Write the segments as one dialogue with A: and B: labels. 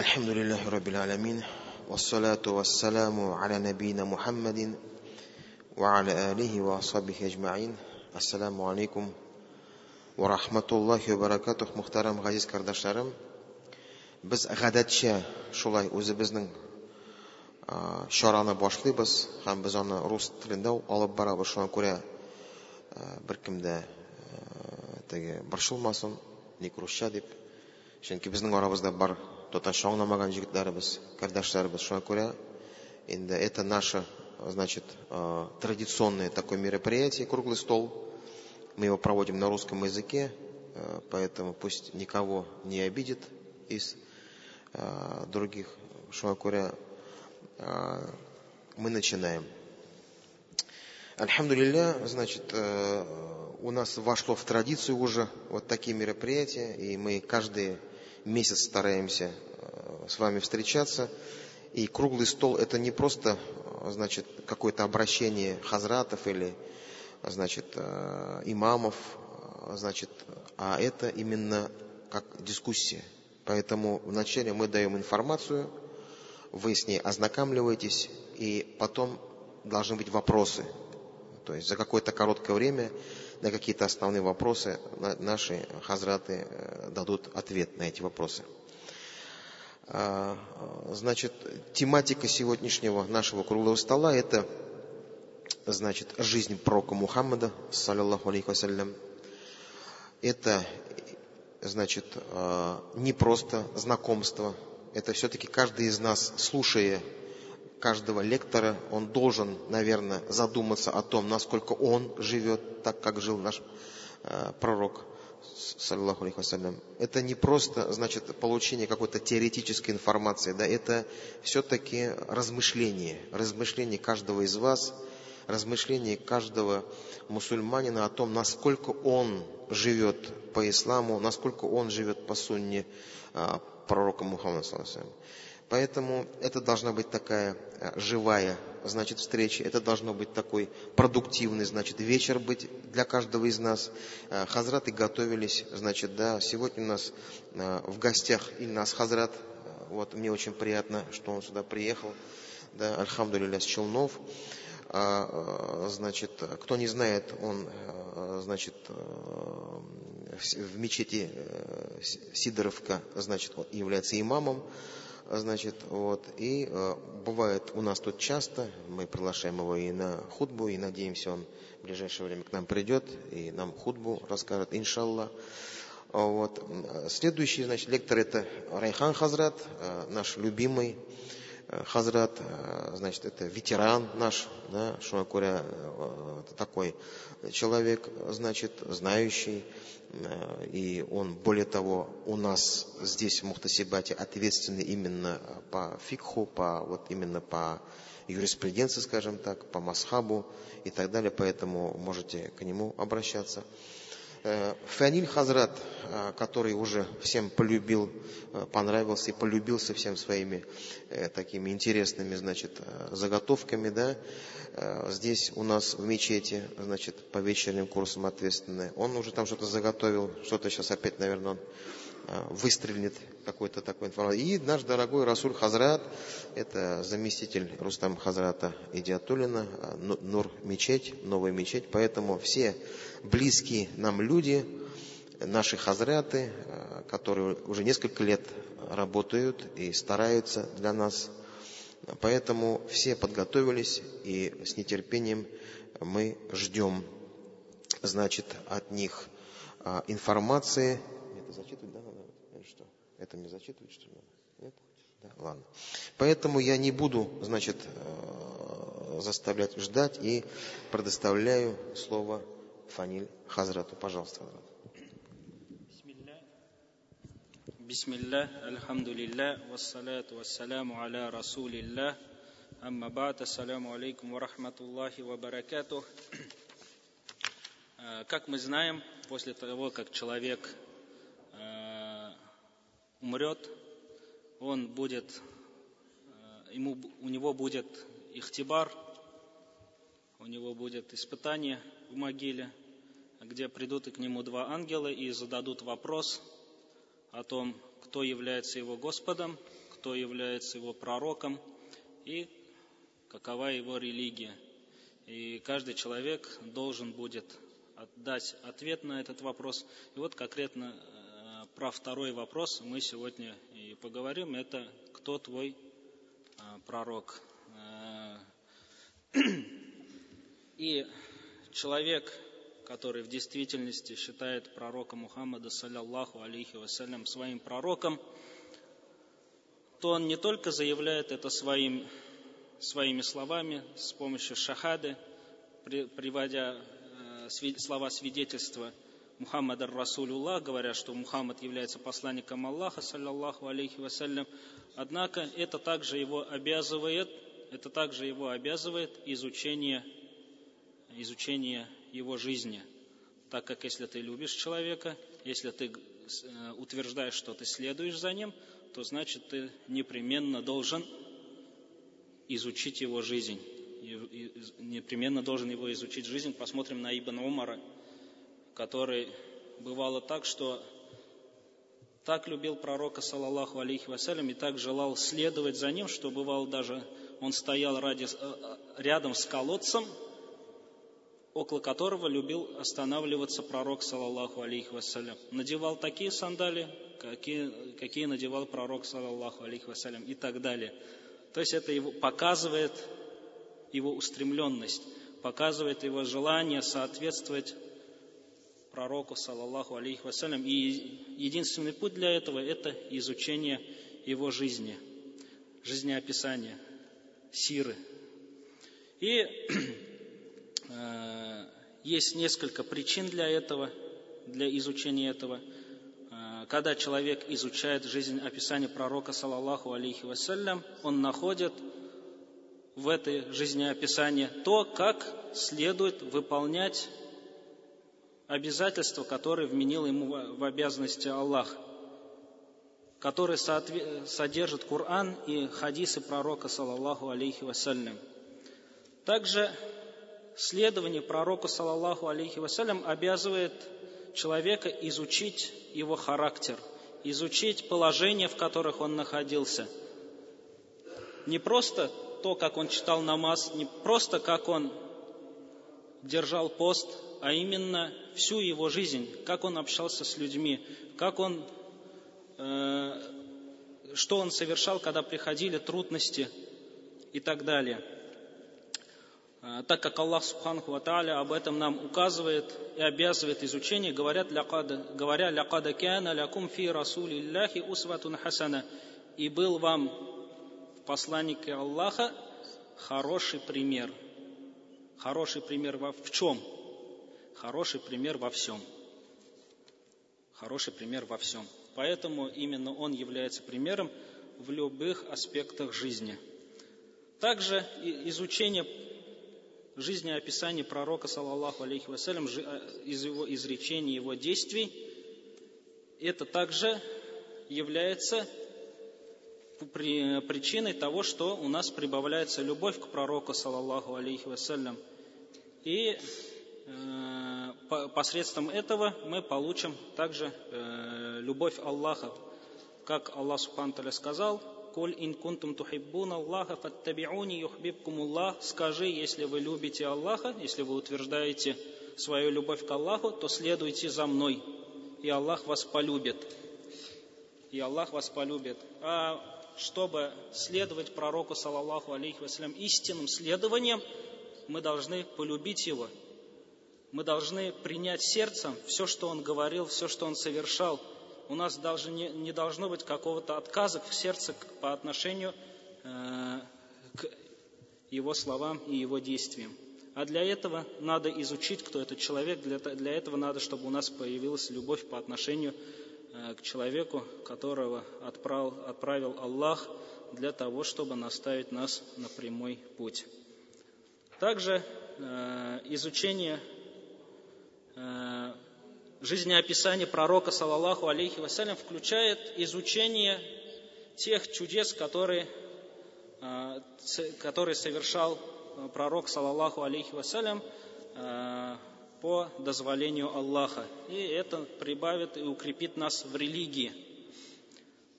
A: الحمد لله رب العالمين والصلاة والسلام على نبينا محمد وعلى آله وصحبه أجمعين السلام عليكم ورحمة الله وبركاته محترم ғазиз қардашларым біз ғадатша шулай өзіміздің шараны башлыйбыз һәм біз аны рус тілінде алып барабыз шуңа күрә беркемдә теге борчылмасын ник русча дип чөнки безнең арабызда бар татарча аңламаган җегетләребез кардәшләребез шуңа күрә инде это наше значит традиционное такое мероприятие круглый стол. Мы его проводим на русском языке поэтому пусть никого не обидит из других. Шуңа күрә мы начинаем. Альхамдулилля, значит, у нас вошло в традицию уже вот такие мероприятия, и мы каждый месяц стараемся э, с вами встречаться. И круглый стол это не просто значит, какое-то обращение хазратов или значит, э, имамов, значит, а это именно как дискуссия. Поэтому вначале мы даем информацию, вы с ней ознакомливаетесь, и потом должны быть вопросы. То есть за какое-то короткое время на какие-то основные вопросы наши хазраты э, дадут ответ на эти вопросы. А, значит, тематика сегодняшнего нашего круглого стола это значит, жизнь пророка Мухаммада, саллиллаху алейхи вассалям. Это, значит, э, не просто знакомство, это все-таки каждый из нас, слушая каждого лектора, он должен, наверное, задуматься о том, насколько он живет так, как жил наш э, пророк, саллаху алейхи Это не просто, значит, получение какой-то теоретической информации, да, это все-таки размышление, размышление каждого из вас, размышление каждого мусульманина о том, насколько он живет по исламу, насколько он живет по сунне э, пророка Мухаммада, саллаху Поэтому это должна быть такая э, живая, значит, встреча. Это должно быть такой продуктивный, значит, вечер быть для каждого из нас. Э, хазраты готовились, значит, да, сегодня у нас э, в гостях Ильнас Хазрат. Вот мне очень приятно, что он сюда приехал. Да, Альхамдулилля с Челнов. А, значит, кто не знает, он, значит, в мечети Сидоровка, значит, является имамом значит, вот, и э, бывает у нас тут часто, мы приглашаем его и на худбу, и надеемся, он в ближайшее время к нам придет, и нам худбу расскажет, иншаллах. Вот. Следующий, значит, лектор это Райхан Хазрат, э, наш любимый Хазрат, э, значит, это ветеран наш, да, Шуакуря, э, такой человек, значит, знающий, Э, и он, более того, у нас здесь в Мухтасибате ответственный именно по фикху, по, вот именно по юриспруденции, скажем так, по масхабу и так далее, поэтому можете к нему обращаться. Э, Фаниль Хазрат, э, который уже всем полюбил, понравился и полюбился всем своими такими интересными, значит, заготовками, да, здесь у нас в мечети, значит, по вечерним курсам ответственный. Он уже там что-то заготовил, что-то сейчас опять, наверное, он выстрелит какой-то такой информацией. И наш дорогой Расуль Хазрат, это заместитель Рустам Хазрата Идиатулина, Нур мечеть, новая мечеть. Поэтому все близкие нам люди, наши хазраты, которые уже несколько лет работают и стараются для нас. Поэтому все подготовились и с нетерпением мы ждем, значит, от них информации. Это зачитывать, да? Это мне зачитывать, что ли? Нет? Да, ладно. Поэтому я не буду, значит, э, заставлять ждать и предоставляю слово Фаниль Хазрату. Пожалуйста, Хазрат.
B: بسم الله الحمد لله والصلاة والسلام على رسول الله أما بعد السلام عليكم ورحمة الله وبركاته Как мы знаем, после того, как человек умрет, он будет, ему, у него будет ихтибар, у него будет испытание в могиле, где придут и к нему два ангела и зададут вопрос – о том, кто является его Господом, кто является его пророком и какова его религия. И каждый человек должен будет дать ответ на этот вопрос. И вот конкретно э, про второй вопрос мы сегодня и поговорим. Это кто твой э, пророк? Э, и человек, который в действительности считает пророка Мухаммада, саллиллаху алейхи вассалям, своим пророком, то он не только заявляет это своим, своими словами, с помощью шахады, приводя слова свидетельства Мухаммада Расулюллах, говоря, что Мухаммад является посланником Аллаха, саллаллаху алейхи вассалям. Однако это также его обязывает, это также его обязывает изучение, изучение его жизни. Так как если ты любишь человека, если ты э, утверждаешь, что ты следуешь за ним, то значит ты непременно должен изучить его жизнь непременно должен его изучить жизнь. Посмотрим на Ибн Умара, который бывало так, что так любил пророка, саллаллаху алейхи вассалям, и так желал следовать за ним, что бывало даже он стоял ради, э, рядом с колодцем, около которого любил останавливаться пророк, саллаллаху алейхи вассалям. Надевал такие сандали, какие, какие надевал пророк, саллаллаху алейхи вассалям, и так далее. То есть это его показывает его устремленность, показывает его желание соответствовать пророку, саллаллаху алейхи вассалям. И единственный путь для этого – это изучение его жизни, жизнеописания, сиры. И э, есть несколько причин для этого, для изучения этого. Э, когда человек изучает жизнь описания пророка, саллаллаху алейхи вассалям, он находит – в этой жизнеописании то, как следует выполнять обязательства, которые вменил ему в обязанности Аллах, которые содержат Коран и хадисы пророка, саллаллаху алейхи вассалям. Также следование пророку, саллаллаху алейхи вассалям, обязывает человека изучить его характер, изучить положения, в которых он находился. Не просто то, как он читал намаз, не просто как он держал пост, а именно всю его жизнь, как он общался с людьми, как он, э, что он совершал, когда приходили трудности и так далее. Э, так как Аллах Субханаху Тааля об этом нам указывает и обязывает изучение, говорят, говоря «Лякада кяна лякум фи расулиллахи усватун хасана» и был вам посланнике Аллаха хороший пример. Хороший пример в чем? Хороший пример во всем. Хороший пример во всем. Поэтому именно он является примером в любых аспектах жизни. Также изучение жизнеописания пророка, саллаллаху алейхи вассалям, э, из его изречений, его действий, это также является причиной того, что у нас прибавляется любовь к пророку, саллаллаху алейхи вассалям. И э, посредством этого мы получим также э, любовь Аллаха. Как Аллах Субхану сказал, «Коль ин кунтум тухиббун Аллаха фаттабиуни юхбибкум Аллах». Скажи, если вы любите Аллаха, если вы утверждаете свою любовь к Аллаху, то следуйте за мной, и Аллах вас полюбит. И Аллах вас полюбит. А чтобы следовать пророку, саллаллаху алейхи вассалям, истинным следованием, мы должны полюбить его. Мы должны принять сердцем все, что он говорил, все, что он совершал. У нас даже не, не должно быть какого-то отказа в сердце по отношению э, к его словам и его действиям. А для этого надо изучить, кто этот человек. Для, для этого надо, чтобы у нас появилась любовь по отношению Э, к человеку, которого отправил, отправил Аллах для того, чтобы наставить нас на прямой путь. Также э, изучение э, жизнеописания пророка, саллаллаху алейхи вассалям, включает изучение тех чудес, которые, э, которые совершал пророк, саллаллаху алейхи вассалям, э, по дозволению Аллаха. И это прибавит и укрепит нас в религии.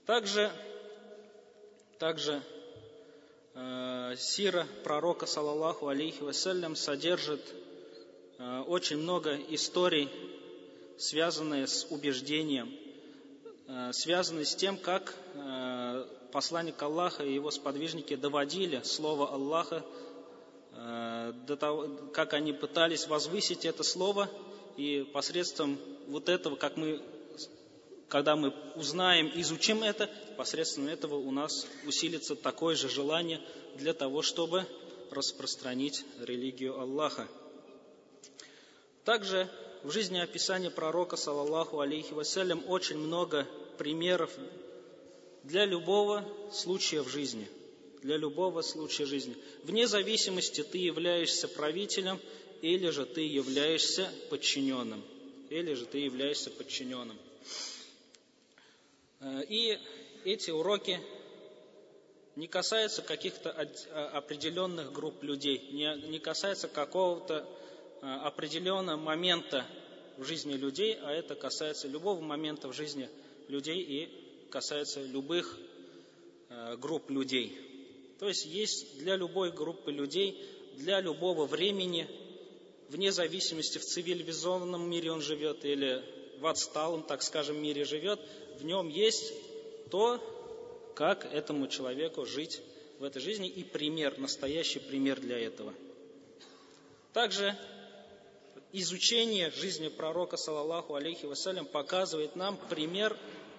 B: Также также э, сира пророка, саллаллаху алейхи вассалям, содержит э, очень много историй, связанные с убеждением, э, связанные с тем, как э, посланник Аллаха и его сподвижники доводили слово Аллаха э, до того, как они пытались возвысить это слово, и посредством вот этого, как мы, когда мы узнаем, изучим это, посредством этого у нас усилится такое же желание для того, чтобы распространить религию Аллаха. Также в жизни описания пророка, саллаллаху алейхи вассалям, очень много примеров для любого случая в жизни. Для любого случая жизни. Вне зависимости, ты являешься правителем или же ты являешься подчиненным. Или же ты являешься подчиненным. И эти уроки не касаются каких-то а, определенных групп людей, не, не касаются какого-то определенного момента в жизни людей, а это касается любого момента в жизни людей и касается любых э, групп людей. То есть есть для любой группы людей, для любого времени, вне зависимости, в цивилизованном мире он живет или в отсталом, так скажем, мире живет, в нем есть то, как этому человеку жить в этой жизни и пример, настоящий пример для этого. Также изучение жизни пророка, саллаллаху алейхи вассалям, показывает нам пример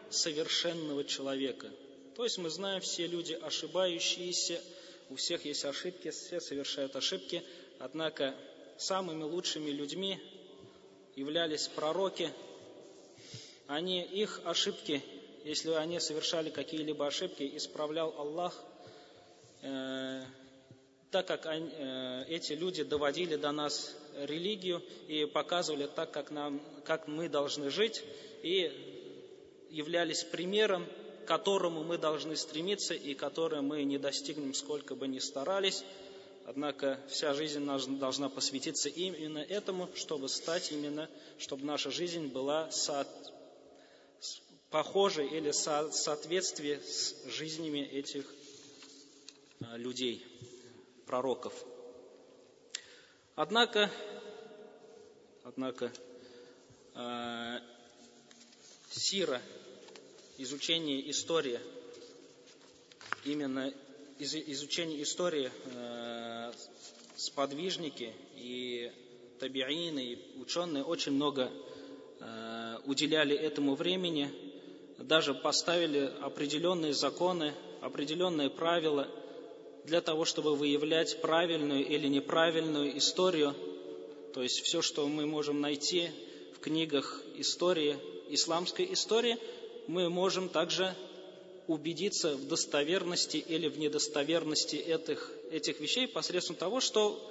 B: совершенного человека. То есть мы знаем, все люди ошибающиеся, у всех есть ошибки, все совершают ошибки, однако самыми лучшими людьми являлись пророки. Они, их ошибки, если они совершали какие-либо ошибки, исправлял Аллах, э, так как они, э, эти люди доводили до нас религию и показывали так, как, нам, как мы должны жить, и являлись примером, к которому мы должны стремиться и которое мы не достигнем, сколько бы ни старались. Однако вся жизнь должна посвятиться именно этому, чтобы стать именно, чтобы наша жизнь была со, похожей или со, соответствии с жизнями этих а, людей, пророков. Однако, однако э, сира изучение истории, именно из, изучение истории э, сподвижники и табиины, и ученые очень много э, уделяли этому времени, даже поставили определенные законы, определенные правила для того, чтобы выявлять правильную или неправильную историю. То есть все, что мы можем найти в книгах истории, исламской истории – мы можем также убедиться в достоверности или в недостоверности этих, этих вещей посредством того, что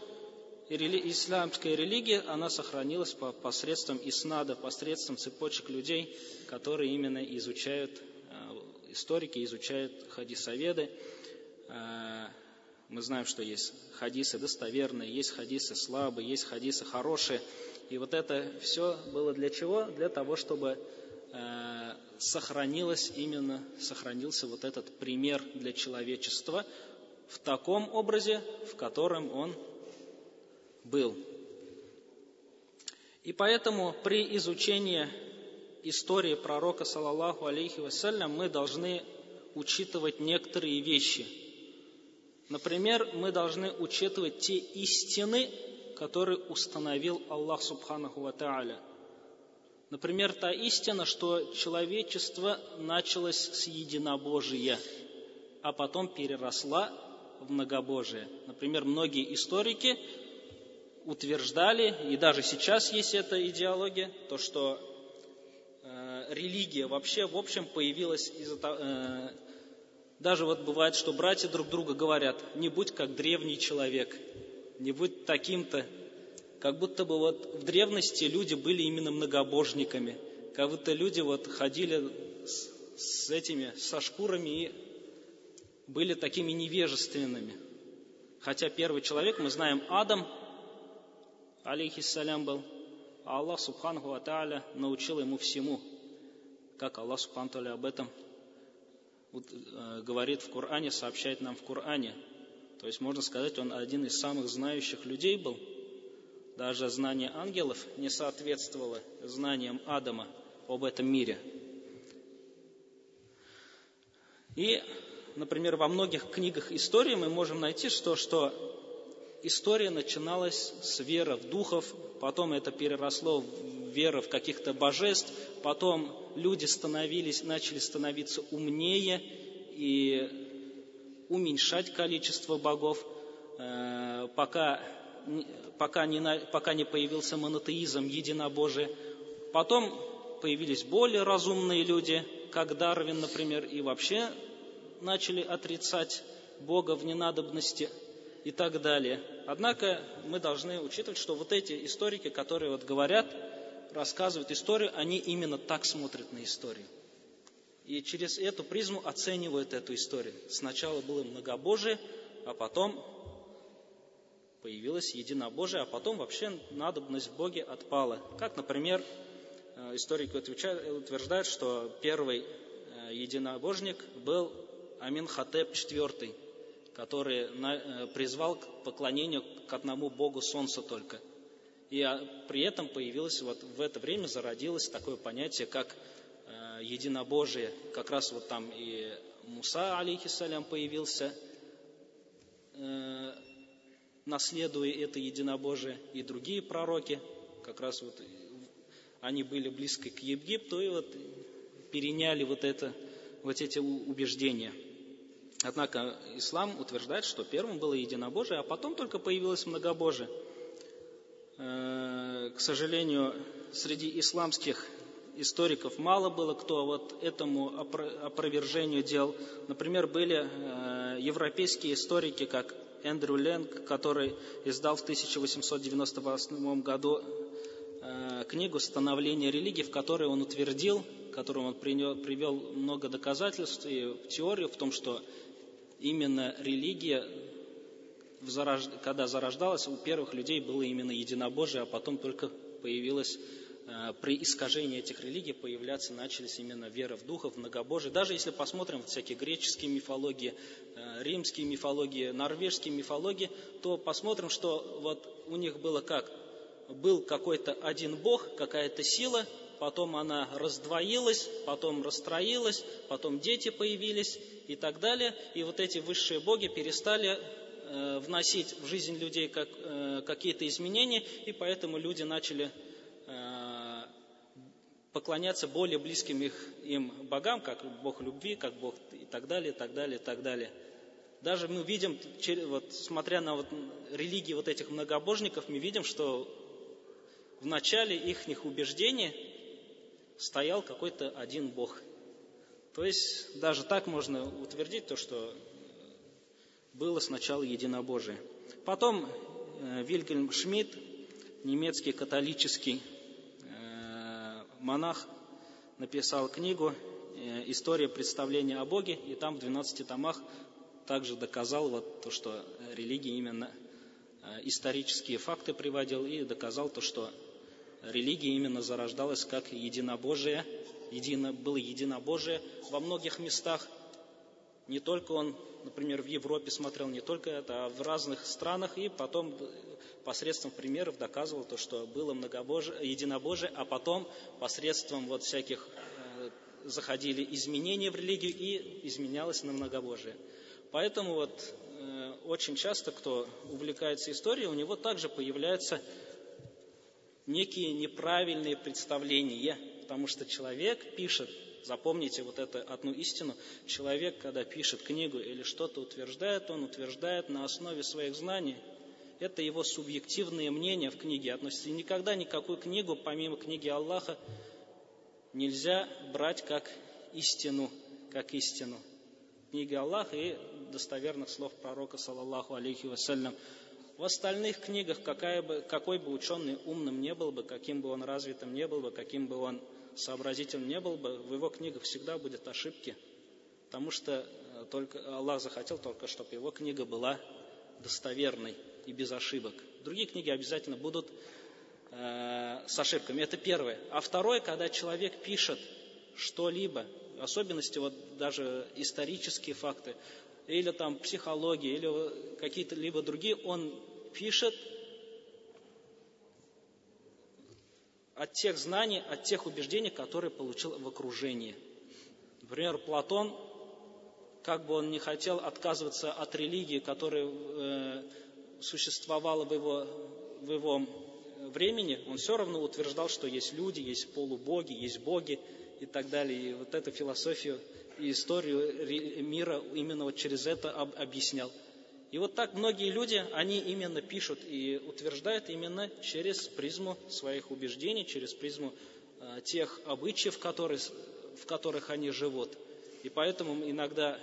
B: исламская религия, она сохранилась посредством иснада, посредством цепочек людей, которые именно изучают, э, историки изучают хадисоведы. Мы знаем, что есть хадисы достоверные, есть хадисы слабые, есть хадисы хорошие. И вот это все было для чего? Для того, чтобы Э, сохранилось именно, сохранился вот этот пример для человечества в таком образе, в котором он был. И поэтому при изучении истории пророка, саллаллаху алейхи вассалям, мы должны учитывать некоторые вещи. Например, мы должны учитывать те истины, которые установил Аллах Субханаху Ва Тааля – Например, та истина, что человечество началось с единобожия, а потом переросла в многобожие. Например, многие историки утверждали, и даже сейчас есть эта идеология, то, что э, религия вообще, в общем, появилась из-за э, даже вот бывает, что братья друг друга говорят, не будь как древний человек, не будь таким-то, как будто бы вот в древности люди были именно многобожниками, как будто люди вот ходили с, с этими, со шкурами и были такими невежественными. Хотя первый человек, мы знаем, Адам, алейхиссалям был, а Аллах Субханаху Ва научил ему всему, как Аллах Субхану об этом говорит в Коране, сообщает нам в Коране. То есть, можно сказать, он один из самых знающих людей был. Даже знание ангелов не соответствовало знаниям Адама об этом мире. И, например, во многих книгах истории мы можем найти, что, что история начиналась с веры в духов, потом это переросло в веру в каких-то божеств, потом люди становились, начали становиться умнее и уменьшать количество богов, э, пока, пока, не, пока не появился монотеизм, единобожие. Потом появились более разумные люди, как Дарвин, например, и вообще начали отрицать Бога в ненадобности – и так далее. Однако мы должны учитывать, что вот эти историки, которые вот говорят, рассказывают историю, они именно так смотрят на историю. И через эту призму оценивают эту историю. Сначала было многобожие, а потом появилось единобожие, а потом вообще надобность в Боге отпала. Как, например, э, историки утверждают, что первый э, единобожник был Амин Хатеп IV, который э, призвал к поклонению к одному Богу Солнца только. И а, при этом появилось, вот в это время зародилось такое понятие, как э, единобожие. Как раз вот там и Муса, алейхиссалям, появился, э, наследуя это единобожие, и другие пророки, как раз вот они были близко к Египту, и вот переняли вот, это, вот эти убеждения – Однако ислам утверждает, что первым было единобожие, а потом только появилось многобожие. Э, к сожалению, среди исламских историков мало было кто вот этому опровержению делал. Например, были э, европейские историки, как Эндрю Ленг, который издал в 1898 году э, книгу «Становление религии», в которой он утвердил, в которой он привел много доказательств и теорию в том, что именно религия, когда зарождалась, у первых людей было именно единобожие, а потом только появилось э, при искажении этих религий появляться начались именно вера в духов, многобожие. Даже если посмотрим всякие греческие мифологии, э, римские мифологии, норвежские мифологии, то посмотрим, что вот у них было как? Был какой-то один бог, какая-то сила, потом она раздвоилась, потом расстроилась, потом дети появились и так далее. И вот эти высшие боги перестали э, вносить в жизнь людей как, э, какие-то изменения, и поэтому люди начали э, поклоняться более близким их, им богам, как Бог любви, как Бог и так далее, и так далее, и так далее. Даже мы видим, вот, смотря на вот религии вот этих многобожников, мы видим, что в начале их убеждений стоял какой-то один Бог. То есть даже так можно утвердить то, что было сначала единобожие. Потом э, Вильгельм Шмидт, немецкий католический э, монах, написал книгу э, «История представления о Боге», и там в 12 томах также доказал вот то, что религия именно исторические факты приводил и доказал то, что религия именно зарождалась как единобожие, едино, было единобожие во многих местах. Не только он, например, в Европе смотрел, не только это, а в разных странах, и потом посредством примеров доказывал то, что было многобожие, единобожие, а потом посредством вот всяких э, заходили изменения в религию и изменялось на многобожие. Поэтому вот э, очень часто, кто увлекается историей, у него также появляется некие неправильные представления, потому что человек пишет, запомните вот эту одну истину, человек, когда пишет книгу или что-то утверждает, он утверждает на основе своих знаний. Это его субъективные мнения в книге относятся. И никогда никакую книгу, помимо книги Аллаха, нельзя брать как истину, как истину. Книги Аллаха и достоверных слов пророка, саллаллаху алейхи вассалям. В остальных книгах, какая бы, какой бы ученый умным не был бы, каким бы он развитым не был бы, каким бы он сообразительным не был бы, в его книгах всегда будет ошибки, потому что э, только Аллах захотел только, чтобы его книга была достоверной и без ошибок. Другие книги обязательно будут э, с ошибками. Это первое. А второе, когда человек пишет что-либо особенности, вот даже исторические факты, или там психология, или какие-то либо другие, он пишет от тех знаний, от тех убеждений, которые получил в окружении. Например, Платон, как бы он не хотел отказываться от религии, которая э, существовала в его, в его времени, он все равно утверждал, что есть люди, есть полубоги, есть боги и так далее. И вот эту философию и историю мира именно вот через это объяснял. И вот так многие люди, они именно пишут и утверждают именно через призму своих убеждений, через призму э, тех обычаев, которые, в которых они живут. И поэтому иногда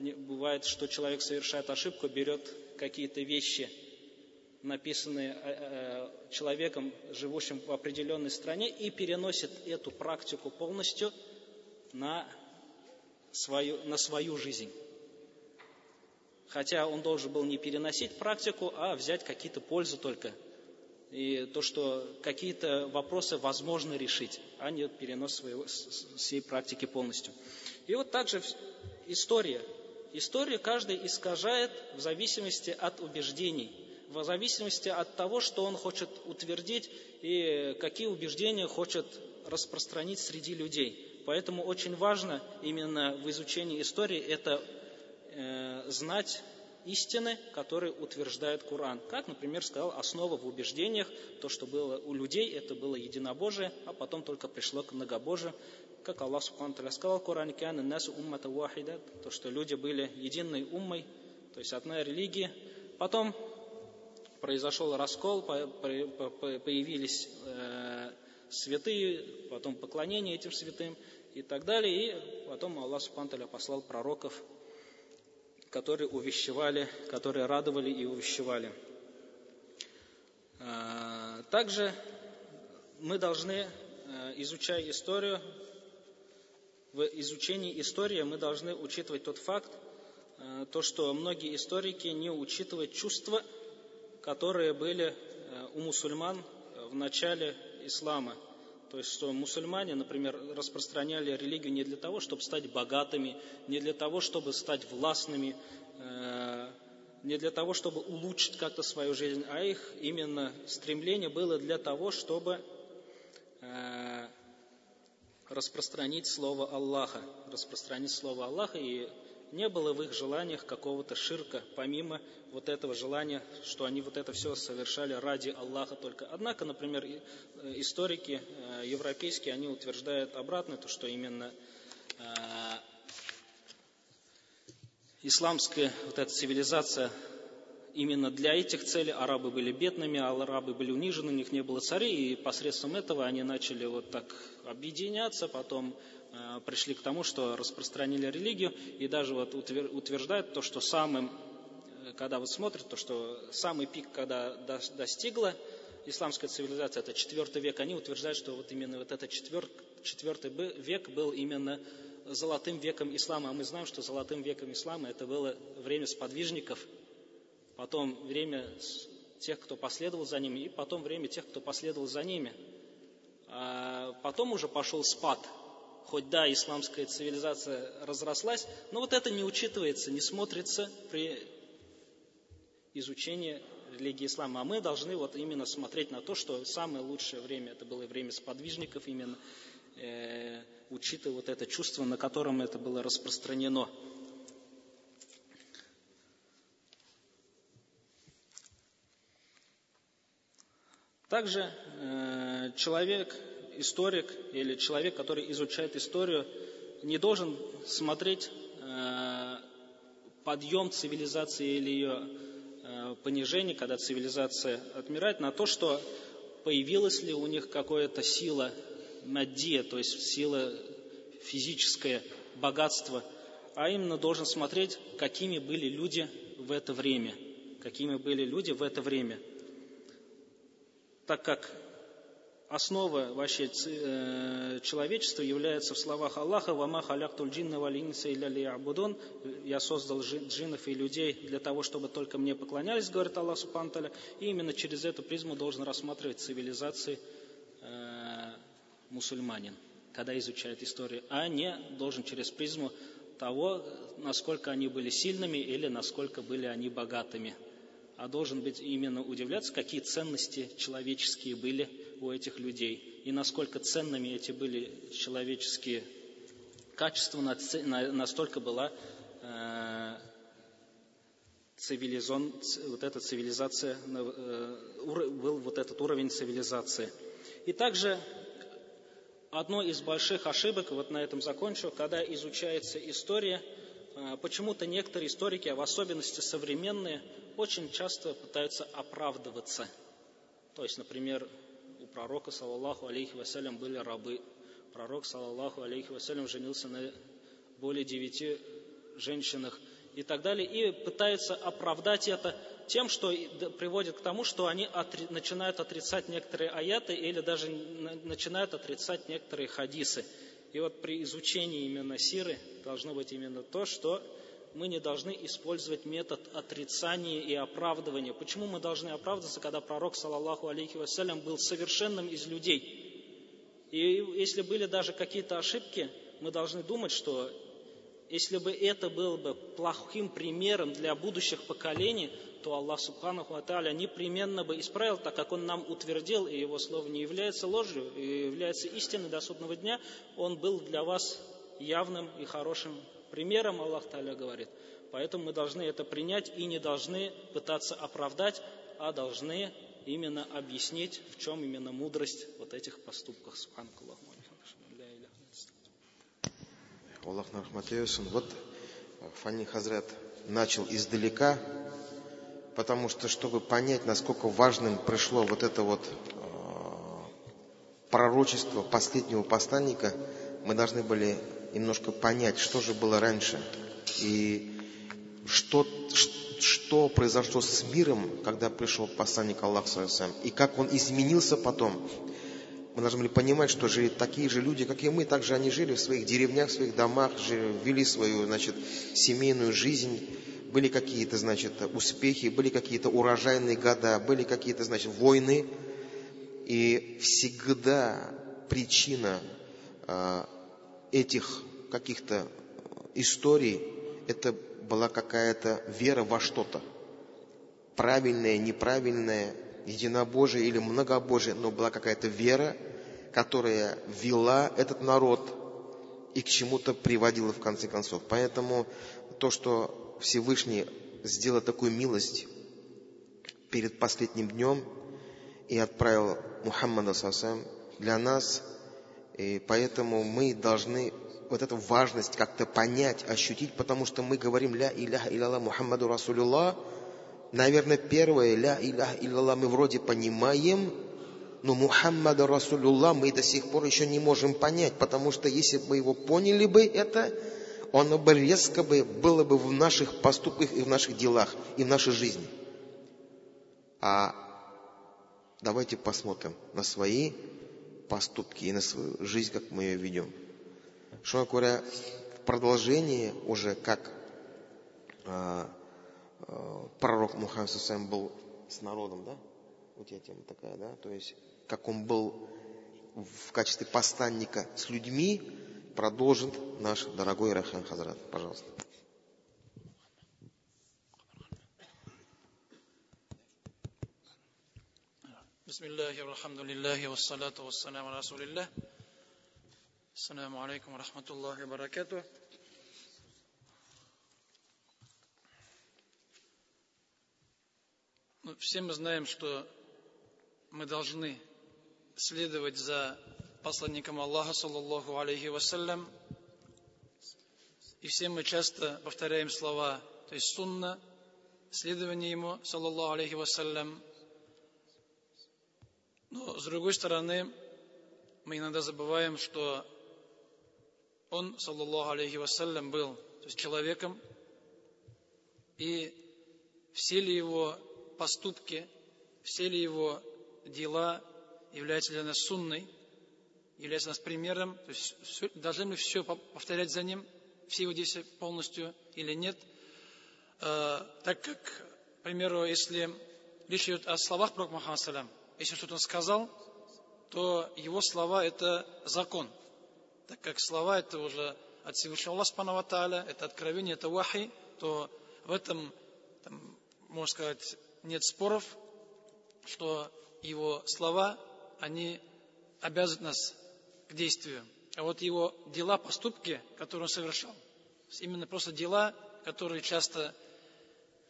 B: бывает, что человек совершает ошибку, берет какие-то вещи, написанные э, э, человеком, живущим в определенной стране, и переносит эту практику полностью на свою, на свою жизнь. Хотя он должен был не переносить практику, а взять какие-то пользы только. И то, что какие-то вопросы возможно решить, а не перенос своего, всей практики полностью. И вот также история. Историю каждый искажает в зависимости от убеждений, в зависимости от того, что он хочет утвердить и какие убеждения хочет распространить среди людей. Поэтому очень важно именно в изучении истории это Э, знать истины, которые утверждает Коран. Как, например, сказал, основа в убеждениях, то, что было у людей, это было единобожие, а потом только пришло к многобожию. Как Аллах Субхану сказал в Коране, насу уммата вахида, то, что люди были единой уммой, то есть одна религия. Потом произошел раскол, появились э, святые, потом поклонение этим святым и так далее. И потом Аллах Субхану послал пророков которые увещевали, которые радовали и увещевали. А, также мы должны, э, изучая историю, в изучении истории мы должны учитывать тот факт, э, то, что многие историки не учитывают чувства, которые были у мусульман в начале ислама – то есть, что мусульмане, например, распространяли религию не для того, чтобы стать богатыми, не для того, чтобы стать властными, э, не для того, чтобы улучшить как-то свою жизнь, а их именно стремление было для того, чтобы э, распространить Слово Аллаха, распространить Слово Аллаха и не было в их желаниях какого-то ширка, помимо вот этого желания, что они вот это все совершали ради Аллаха только. Однако, например, э, историки э, европейские, они утверждают обратно, то, что именно э, исламская вот эта цивилизация именно для этих целей арабы были бедными, а арабы были унижены, у них не было царей, и посредством этого они начали вот так объединяться, потом пришли к тому, что распространили религию, и даже вот утверждают то, что самым, э, когда вот смотрят, то, что самый пик, когда достигла исламская цивилизация, это четвертый век, они утверждают, что вот именно вот этот четвертый век был именно золотым веком ислама. А мы знаем, что золотым веком ислама это было время сподвижников, потом время тех, кто последовал за ними, и потом время тех, кто последовал за ними. А потом уже пошел спад – хоть да, исламская цивилизация разрослась, но вот это не учитывается, не смотрится при изучении религии ислама. А мы должны вот именно смотреть на то, что самое лучшее время, это было время сподвижников именно, э, учитывая вот это чувство, на котором это было распространено. Также э, человек историк или человек, который изучает историю, не должен смотреть э, подъем цивилизации или ее э, понижение, когда цивилизация отмирает, на то, что появилась ли у них какая-то сила надия, то есть сила физическое богатство, а именно должен смотреть, какими были люди в это время, какими были люди в это время. Так как основа вообще э, человечества является в словах Аллаха «Вама халяктуль джинна валинса илля лиябудун» «Я создал джиннов и людей для того, чтобы только мне поклонялись», говорит Аллах Субханталя. И именно через эту призму должен рассматривать цивилизации э, мусульманин. когда изучает историю, а не должен через призму того, насколько они были сильными или насколько были они богатыми. А должен быть именно удивляться, какие ценности человеческие были у этих людей и насколько ценными эти были человеческие качества, настолько была э, цивилизон, вот эта цивилизация, э, был вот этот уровень цивилизации. И также одной из больших ошибок, вот на этом закончу, когда изучается история, э, почему-то некоторые историки, а в особенности современные, очень часто пытаются оправдываться. То есть, например, пророка, саллаллаху алейхи вассалям, были рабы. Пророк, саллаллаху алейхи вассалям, женился на более девяти женщинах и так далее, и пытаются оправдать это тем, что приводит к тому, что они отри, начинают отрицать некоторые аяты или даже начинают отрицать некоторые хадисы. И вот при изучении именно сиры должно быть именно то, что мы не должны использовать метод отрицания и оправдывания. Почему мы должны оправдываться, когда пророк, саллаллаху алейхи вассалям, был совершенным из людей? И если были даже какие-то ошибки, мы должны думать, что если бы это было бы плохим примером для будущих поколений, то Аллах Субханаху Аталя непременно бы исправил, так как Он нам утвердил, и Его слово не является ложью, и является истиной до судного дня, Он был для вас явным и хорошим примером, Аллах Таля говорит. Поэтому мы должны это принять и не должны пытаться оправдать, а должны именно объяснить, в чем именно мудрость вот этих поступков.
A: Аллах нарахматейсон. Вот Фани Хазрат начал издалека, потому что, чтобы понять, насколько важным пришло вот это вот э, пророчество последнего посланника, мы должны были немножко понять, что же было раньше и что, что произошло с миром, когда пришел посланник Аллаха, и как он изменился потом. Мы должны были понимать, что жили такие же люди, как и мы, также они жили в своих деревнях, в своих домах, жили, вели свою, значит, семейную жизнь, были какие-то, значит, успехи, были какие-то урожайные года, были какие-то, значит, войны. И всегда причина э, этих каких-то историй, это была какая-то вера во что-то. Правильное, неправильное, единобожие или многобожие, но была какая-то вера, которая вела этот народ и к чему-то приводила в конце концов. Поэтому то, что Всевышний сделал такую милость перед последним днем и отправил Мухаммада Сасам для нас, и поэтому мы должны вот эту важность как-то понять, ощутить, потому что мы говорим «Ля иляха илlallah Мухаммаду Расулюллах», Наверное, первое, ля илляха илlallah, мы вроде понимаем, но Мухаммада Расулюллах мы до сих пор еще не можем понять, потому что если бы его поняли бы это, оно бы резко бы было бы в наших поступках и в наших делах, и в нашей жизни. А давайте посмотрим на свои поступки и на свою жизнь, как мы ее ведем. Что говоря, в продолжении уже как а, Э, пророк Мухаммад Сусам был с народом, да? У тебя тема такая, да? То есть, как он был в качестве посланника с людьми, продолжит наш дорогой Рахан Хазрат. Пожалуйста.
C: بسم الله والحمد لله والصلاة والسلام على رسول الله السلام عليكم ورحمة الله وبركاته Ну, все мы знаем, что мы должны следовать за посланником Аллаха, саллаллаху алейхи вассалям. И все мы часто повторяем слова, то есть сунна, следование ему, саллаллаху алейхи вассалям. но с другой стороны, мы иногда забываем, что он, саллаллаху алейхи вассалям, был то есть человеком, и все ли его поступки, все ли его дела являются для нас сунной, являются нас примером, то есть все, должны мы все повторять за ним, все его действия полностью или нет. Э, так как, к примеру, если речь идет о словах Пророка Мухаммада, если что-то он сказал, то его слова – это закон. так как слова это уже от Всевышнего Аллаха Субхану это откровение, это вахи, то в этом, там, можно сказать, нет споров, что его слова, они обязывают нас к действию. А вот его дела, поступки, которые он совершал, именно просто дела, которые часто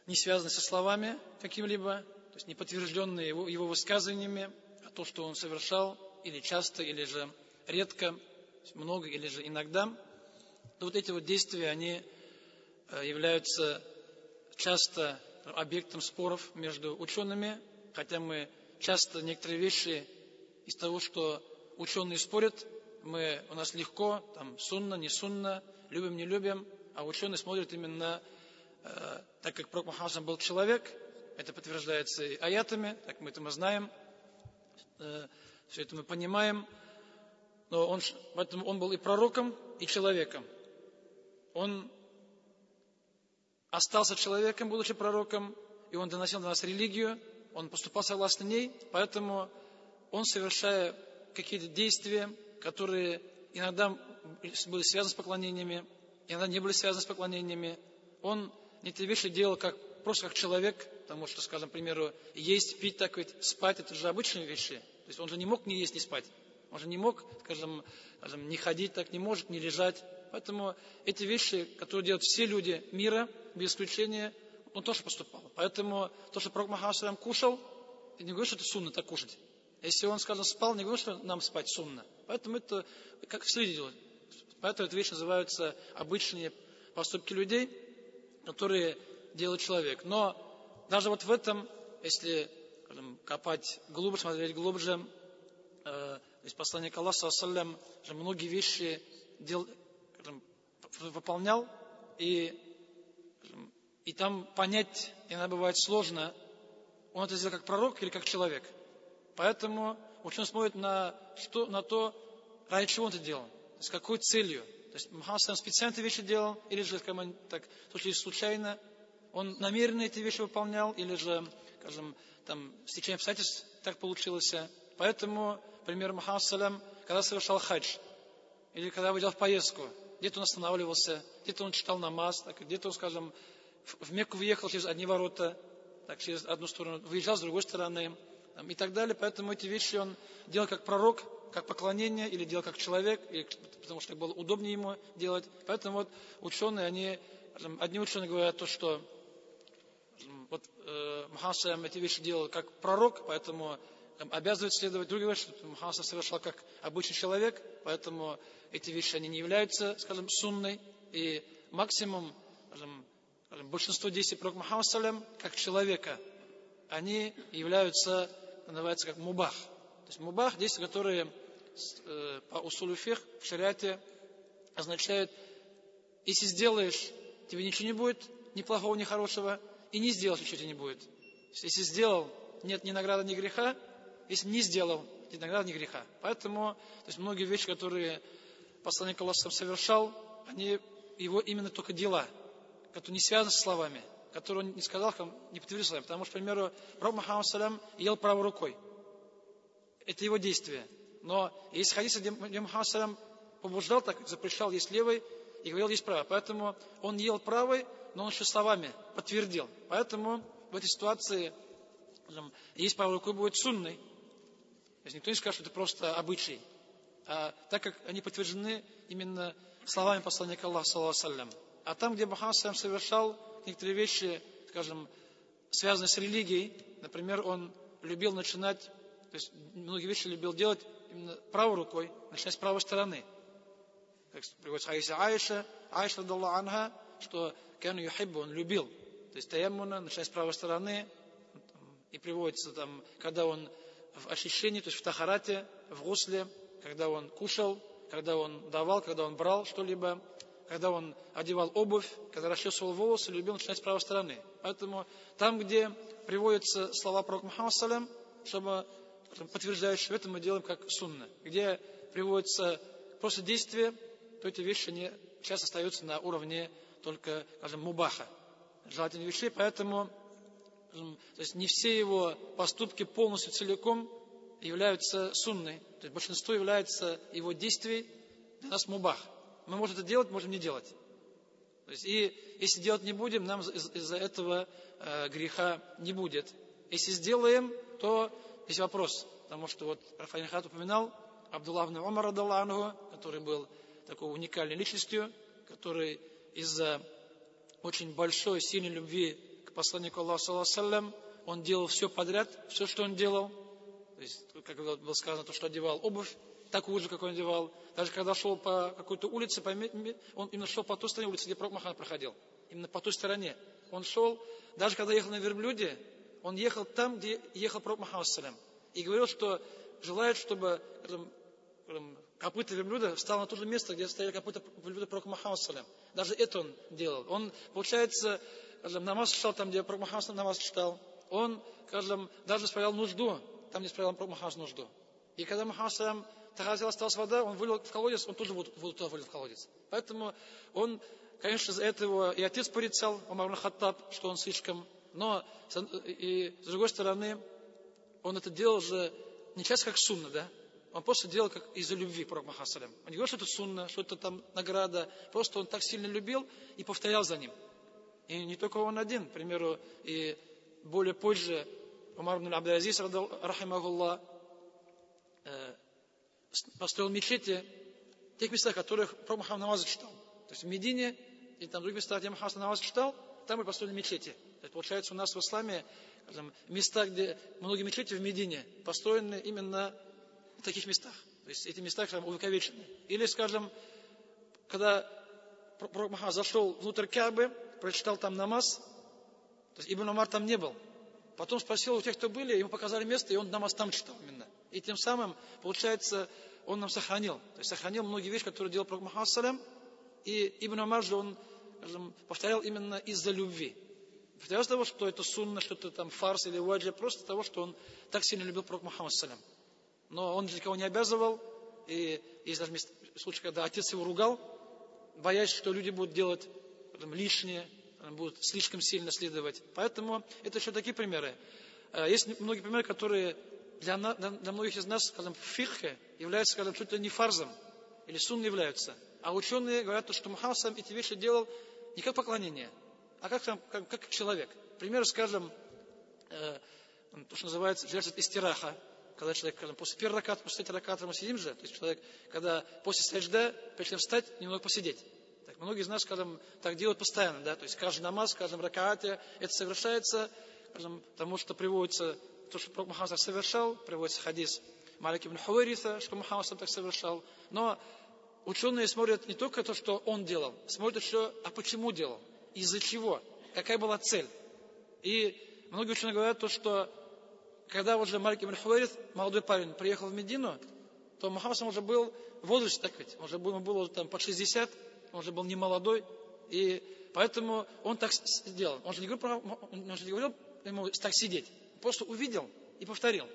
C: не связаны со словами каким-либо, то есть не подтвержденные его, его высказываниями, а то, что он совершал, или часто, или же редко, много, или же иногда, то вот эти вот действия, они э, являются часто объектом споров между учеными, хотя мы часто некоторые вещи из того, что ученые спорят, мы, у нас легко, там, сунна, не сунна, любим, не любим, а ученые смотрят именно, э, так как Пророк Мухаммад был человек, это подтверждается и аятами, так мы это мы знаем, э, все это мы понимаем, но он, поэтому он был и пророком, и человеком. Он остался человеком, будучи пророком, и он доносил до нас религию, он поступал согласно ней, поэтому он, совершая какие-то действия, которые иногда были связаны с поклонениями, иногда не были связаны с поклонениями, он некоторые вещи делал как, просто как человек, потому что, скажем, к примеру, есть, пить, так ведь, спать, это же обычные вещи. То есть он же не мог не есть, не спать. Он же не мог, скажем, скажем не ходить так, не может, не лежать. Поэтому эти вещи, которые делают все люди мира, без исключения, он тоже поступал. Поэтому то, что Пророк Махаммад кушал, не говорю, что это сунна так кушать. Если он, скажем, спал, не говорю, что нам спать сунна. Поэтому это как все делают. Поэтому эти вещи называются обычные поступки людей, которые делает человек. Но даже вот в этом, если скажем, копать глубже, смотреть глубже, э, есть посланник Аллаха, саллям, же многие вещи дел, скажем, выполнял, и, скажем, и там понять иногда бывает сложно, он это сделал как пророк или как человек – Поэтому ученый смотрит на, что, на то, ради чего он это делал, с какой целью. То есть Мухаммад специально эти вещи делал, или же, мы так случайно, он намеренно эти вещи выполнял, или же, скажем, там, стечение обстоятельств так получилось. Поэтому, например, Мухаммад Салям, когда совершал хадж, или когда выезжал в поездку, где-то он останавливался, где-то он читал намаз, где-то он, скажем, в Мекку въехал через одни ворота, так, через одну сторону, выезжал с другой стороны, и так далее. Поэтому эти вещи он делал как пророк, как поклонение, или делал как человек, или, потому что было удобнее ему делать. Поэтому вот ученые, они, одни ученые говорят то, что вот э, эти вещи делал как пророк, поэтому там, обязывает следовать. Другие говорят, что Мухаммад совершал как обычный человек, поэтому эти вещи они не являются, скажем, сунной. И максимум, скажем, большинство действий пророка Мухаммада как человека, они являются называется как мубах. То есть мубах, действия, которые э, по усулю фих в шариате означают, если сделаешь, тебе ничего не будет, ни плохого, ни хорошего, и не сделаешь, ничего тебе не будет. Если сделал, нет ни награды, ни греха, если не сделал, ни награды, ни греха. Поэтому то есть многие вещи, которые посланник Аллаха совершал, они его именно только дела, которые не связаны с словами который он не сказал, не подтвердил словами. Потому что, к примеру, Пророк Мухаммад Салям ел правой рукой. Это его действие. Но есть хадис, где Мухаммад Салям побуждал, так запрещал есть левой и говорил есть правой. Поэтому он ел правой, но он еще словами подтвердил. Поэтому в этой ситуации есть правой рукой будет сунной. То есть никто не скажет, что это просто обычай. А так как они подтверждены именно словами посланника Аллаха, саллаху А там, где Мухаммад совершал некоторые вещи, скажем, связанные с религией. Например, он любил начинать, то есть многие вещи любил делать именно правой рукой, начиная с правой стороны. Как приводится Аиша Аиша, Аиша Далла Анха, что Кяну Юхиббу, он любил. То есть таяммуна, начиная с правой стороны, и приводится там, когда он в ощущении, то есть в тахарате, в гусле, когда он кушал, когда он давал, когда он брал что-либо, когда он одевал обувь, когда расчесывал волосы, любил начинать с правой стороны. Поэтому там, где приводятся слова пророка Мухаммада, чтобы подтверждающие, это мы делаем как сунна. Где приводятся просто действия, то эти вещи не часто остаются на уровне только, скажем, мубаха, желательных вещей. Поэтому то есть не все его поступки полностью целиком являются сунной. То есть большинство является его действий для нас мубах. Мы можем это делать, можем не делать. То есть, и если делать не будем, нам из-за этого э, греха не будет. Если сделаем, то есть вопрос. Потому что вот Рафаэль Хат упоминал Абдуллах ибн Умар, который был такой уникальной личностью, который из-за очень большой, сильной любви к посланнику Аллаха, саллам, он делал все подряд, все, что он делал. То есть, как было сказано, то, что одевал обувь, такую же, как он одевал. Даже когда шел по какой-то улице, он именно шел по той стороне улицы, где Пророк Махамад проходил. Именно по той стороне. Он шел, даже когда ехал на верблюде, он ехал там, где ехал Пророк Махамад, и говорил, что желает, чтобы копыта верблюда встал на то же место, где стояли копыта верблюда Пророка Мухаммада. Даже это он делал. Он, получается, скажем, намаз читал там, где Пророк Мухаммад намаз читал. Он, скажем, даже справлял нужду, там, где справлял Пророк Мухаммад нужду. И когда Мухаммад Тахазил осталась вода, он вылил в колодец, он тоже воду, воду туда вылил в колодец. Поэтому он, конечно, за этого и отец порицал, Умар Хаттаб, что он слишком. Но, и, с другой стороны, он это делал же не часто как сунна, да? Он просто делал как из-за любви пророк Махасалям. Он не говорил, что это сунна, что это там награда. Просто он так сильно любил и повторял за ним. И не только он один. К примеру, и более позже Умар ибн Абдуазиз, рахимахуллах, э, построил мечети в тех местах, которых пророк Мухаммад намаз читал. То есть в Медине и там в других местах, где Мухаммад намаз читал, там мы построили мечети. То есть, получается, у нас в исламе места, где многие мечети в Медине построены именно в таких местах. То есть эти места скажем, увековечены. Или, скажем, когда пророк Мухаммад зашел внутрь Кабы, прочитал там намаз, то есть Ибн Умар там не был. Потом спросил у тех, кто были, ему показали место, и он намаз там читал именно. И тем самым, получается, он нам сохранил. То есть сохранил многие вещи, которые делал Мухаммад, и Ибн Умар же он скажем, повторял именно из-за любви. Повторял из того, что это сунна, что-то там фарс или ваджа, просто того, что он так сильно любил пророк Мухаммад но он никого не обязывал. И есть даже случай, когда отец его ругал, боясь, что люди будут делать там, лишнее, будут слишком сильно следовать. Поэтому это еще такие примеры. Э, есть многие примеры, которые для, для многих из нас, скажем, в являются, скажем, чуть ли не фарзом или сун являются. А ученые говорят, что Мухаммад сам эти вещи делал не как поклонение, а как, как, как человек. Пример, скажем, э, то, что называется жертва истираха, когда человек, когда после первого раката, после третьего раката мы сидим же, то есть человек, когда после сажда, прежде чем встать, немного посидеть. Так многие из нас, скажем, так делают постоянно, да, то есть каждый намаз, каждом ракате это совершается, скажем, потому что приводится то, что Пророк Мухаммад совершал, приводится хадис Малик ибн Хуэриса, что Мухаммад так совершал. Но ученые смотрят не только то, что он делал, смотрят еще, а почему делал, из-за чего, какая была цель. И многие ученые говорят то, что когда Малик ибн Хувайрит, молодой парень, приехал в Медину, то Мухаммад уже был в возрасте, так ведь, уже ему было там под 60, он уже был не молодой, и поэтому он так сделал. Он же не говорил, он же не говорил ему так сидеть, просто увидел и повторил.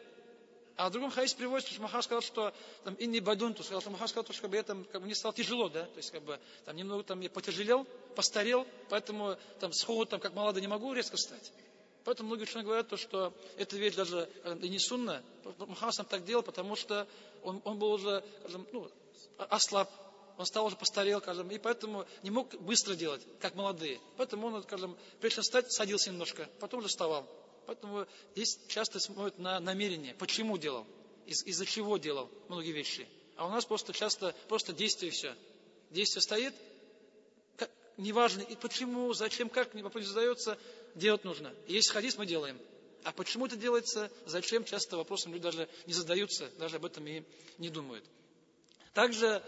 C: А в другом хадисе приводится, что Махаш сказал, что там инни бадунту, сказал, что Махаш сказал, что как бы, я там, как бы, мне стало тяжело, да, то есть как бы там немного там я потяжелел, постарел, поэтому там сходу там как молодой не могу резко встать. Поэтому многие ученые говорят, то, что эта вещь даже э, и не сунна. Мухаммад так делал, потому что он, он был уже, скажем, ну, ослаб, он стал уже постарел, скажем, и поэтому не мог быстро делать, как молодые. Поэтому он, скажем, прежде чем встать, садился немножко, потом уже вставал. Поэтому здесь часто смотрят на намерение, почему делал, из- из-за чего делал многие вещи. А у нас просто часто просто действие все. Действие стоит, как, неважно, и почему, зачем, как, не вопрос задается, делать нужно. Есть хадис, мы делаем. А почему это делается, зачем, часто вопросом люди даже не задаются, даже об этом и не думают. Также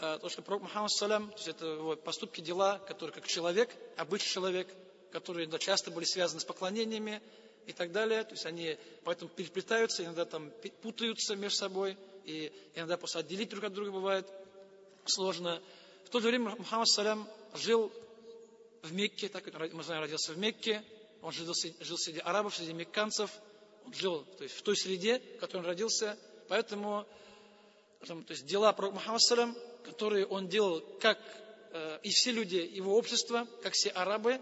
C: э, то, что пророк Мухаммад Салям, то есть это его поступки, дела, которые как человек, обычный человек, которые да, часто были связаны с поклонениями и так далее. То есть они поэтому переплетаются, иногда там путаются между собой, и иногда просто отделить друг от друга бывает сложно. В то же время Мухаммад Салям жил в Мекке, так как мы знаем, родился в Мекке, он жил, среди арабов, среди мекканцев, он жил то есть, в той среде, в которой он родился, поэтому то есть, дела про Мухаммад которые он делал, как э, и все люди его общества, как все арабы,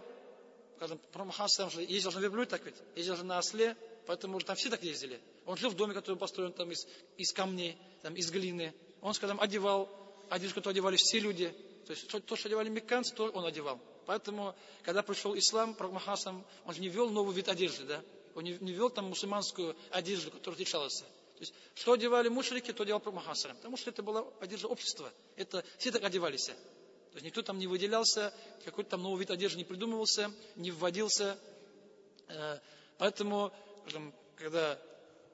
C: скажем, про Мухаммад же ездил на верблюде, так ведь, ездил же на осле, поэтому там все так ездили. Он жил в доме, который построен там из, из камней, там, из глины. Он, скажем, одевал одежду, которую одевали все люди. То есть то, что одевали мекканцы, то он одевал. Поэтому, когда пришел ислам, пророк Махасам, он же не ввел новый вид одежды, да? Он не, не ввел там мусульманскую одежду, которая отличалась. То есть, что одевали мушрики, то одевал пророк Махасам. Потому что это была одежда общества. Это все так одевались. То есть никто там не выделялся, какой-то там новый вид одежды не придумывался, не вводился. Э, поэтому, когда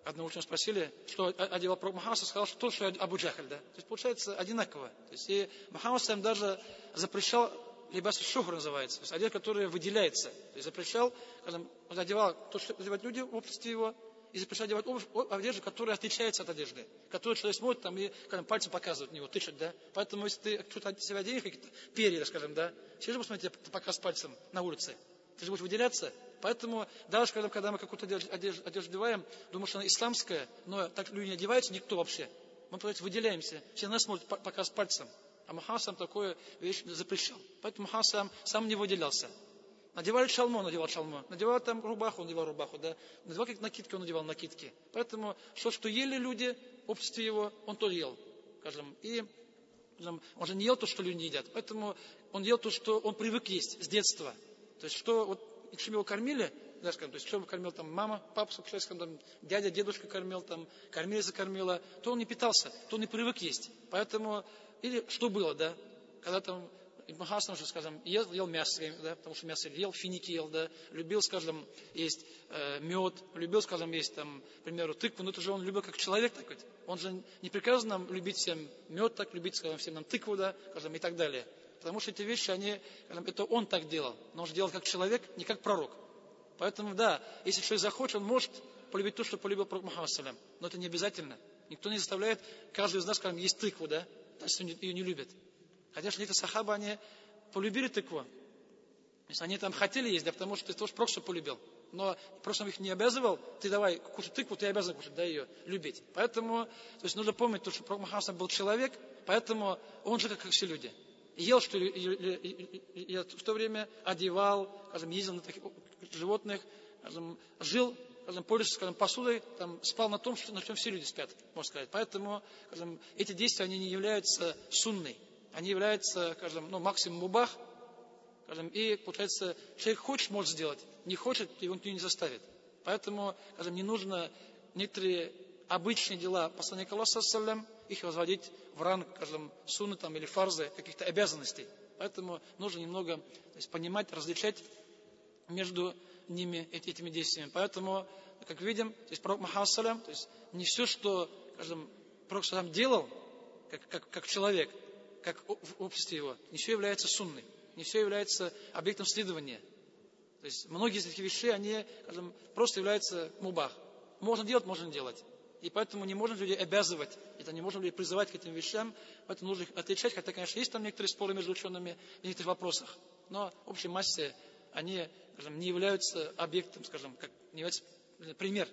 C: одного ученого спросили, что одевал пророк Мухаммад, сказал, что то, что Абу Джахаль, да. То есть получается одинаково. То есть и Мухаммад сам даже запрещал либо шухр называется, то есть одежда, которая выделяется. То есть запрещал, скажем, он одевал то, что одевают люди в обществе его, и запрещал одевать одежду, которая отличается от одежды. Которую человек смотрит там, и скажем, пальцем показывает на него, тычет, да. Поэтому если ты что-то от себя оденешь, какие-то перья, скажем, да, все же посмотрите, ты показываешь пальцем на улице. Ты же будешь выделяться. Поэтому даже когда, когда мы какую-то одежду, одежду, одеваем, думаю, что она исламская, но так люди не одеваются, никто вообще. Мы просто выделяемся. Все нас смотрят показ пальцем. А Мухаммад сам такую вещь запрещал. Поэтому Мухаммад сам, не выделялся. Надевали шалму, он надевал шалму. Надевал там рубаху, он надевал рубаху. Да? Надевал как накидки, он надевал накидки. Поэтому что, что ели люди в обществе его, он то ел. Скажем, и он же не ел то, что люди едят. Поэтому он ел то, что он привык есть с детства. То есть, что вот чем его кормили, да, скажем, то есть, чем кормил там мама, папа, скажем, там, дядя, дедушка кормил, там, кормилица кормила, то он не питался, то он не привык есть. Поэтому, или что было, да, когда там Ибн Хасан уже, скажем, ел, ел мясо, да, потому что мясо ел, финики ел, да, любил, скажем, есть э, мед, любил, скажем, есть там, к примеру, тыкву, но это же он любил как человек такой. Он же не приказан нам любить всем мед, так любить, скажем, всем нам тыкву, да, скажем, и так далее. Потому что эти вещи, они, это он так делал. Но он же делал как человек, не как пророк. Поэтому, да, если человек захочет, он может полюбить то, что полюбил пророк Мухаммад салям. Но это не обязательно. Никто не заставляет каждый из нас, скажем, есть тыкву, да, если ее не любит. Хотя эти сахабы, они полюбили тыкву. Если они там хотели есть, да, потому что ты тоже просто полюбил. Но просто их не обязывал, ты давай кушать тыкву, ты обязан кушать, да, ее любить. Поэтому, то есть нужно помнить, то, что Пророк Мухаммад был человек, поэтому он же как все люди ел, что я в то время одевал, скажем, ездил на таких животных, скажем, жил, скажем, пользуясь, скажем, посудой, там, спал на том, что, на чем все люди спят, можно сказать. Поэтому, скажем, эти действия, они не являются сунной. Они являются, скажем, ну, максимум мубах, скажем, и, получается, человек хочет, может сделать, не хочет, его никто не заставит. Поэтому, скажем, не нужно некоторые обычные дела посланника Аллаха, их возводить в ранг, скажем, сунны там, или фарзы, каких-то обязанностей. Поэтому нужно немного есть, понимать, различать между ними, этими действиями. Поэтому, как видим, то есть пророк Махассалям, то есть не все, что, скажем, пророк Салам делал, как, как, как человек, как в обществе его, не все является сунной, не все является объектом следования. То есть многие из этих вещей, они, скажем, просто являются мубах. Можно делать, можно делать. И поэтому не можем людей обязывать, это не можем людей призывать к этим вещам, поэтому нужно их отличать, хотя, конечно, есть там некоторые споры между учеными в некоторых вопросах, но в общей массе они скажем, не являются объектом, скажем, как не являются пример.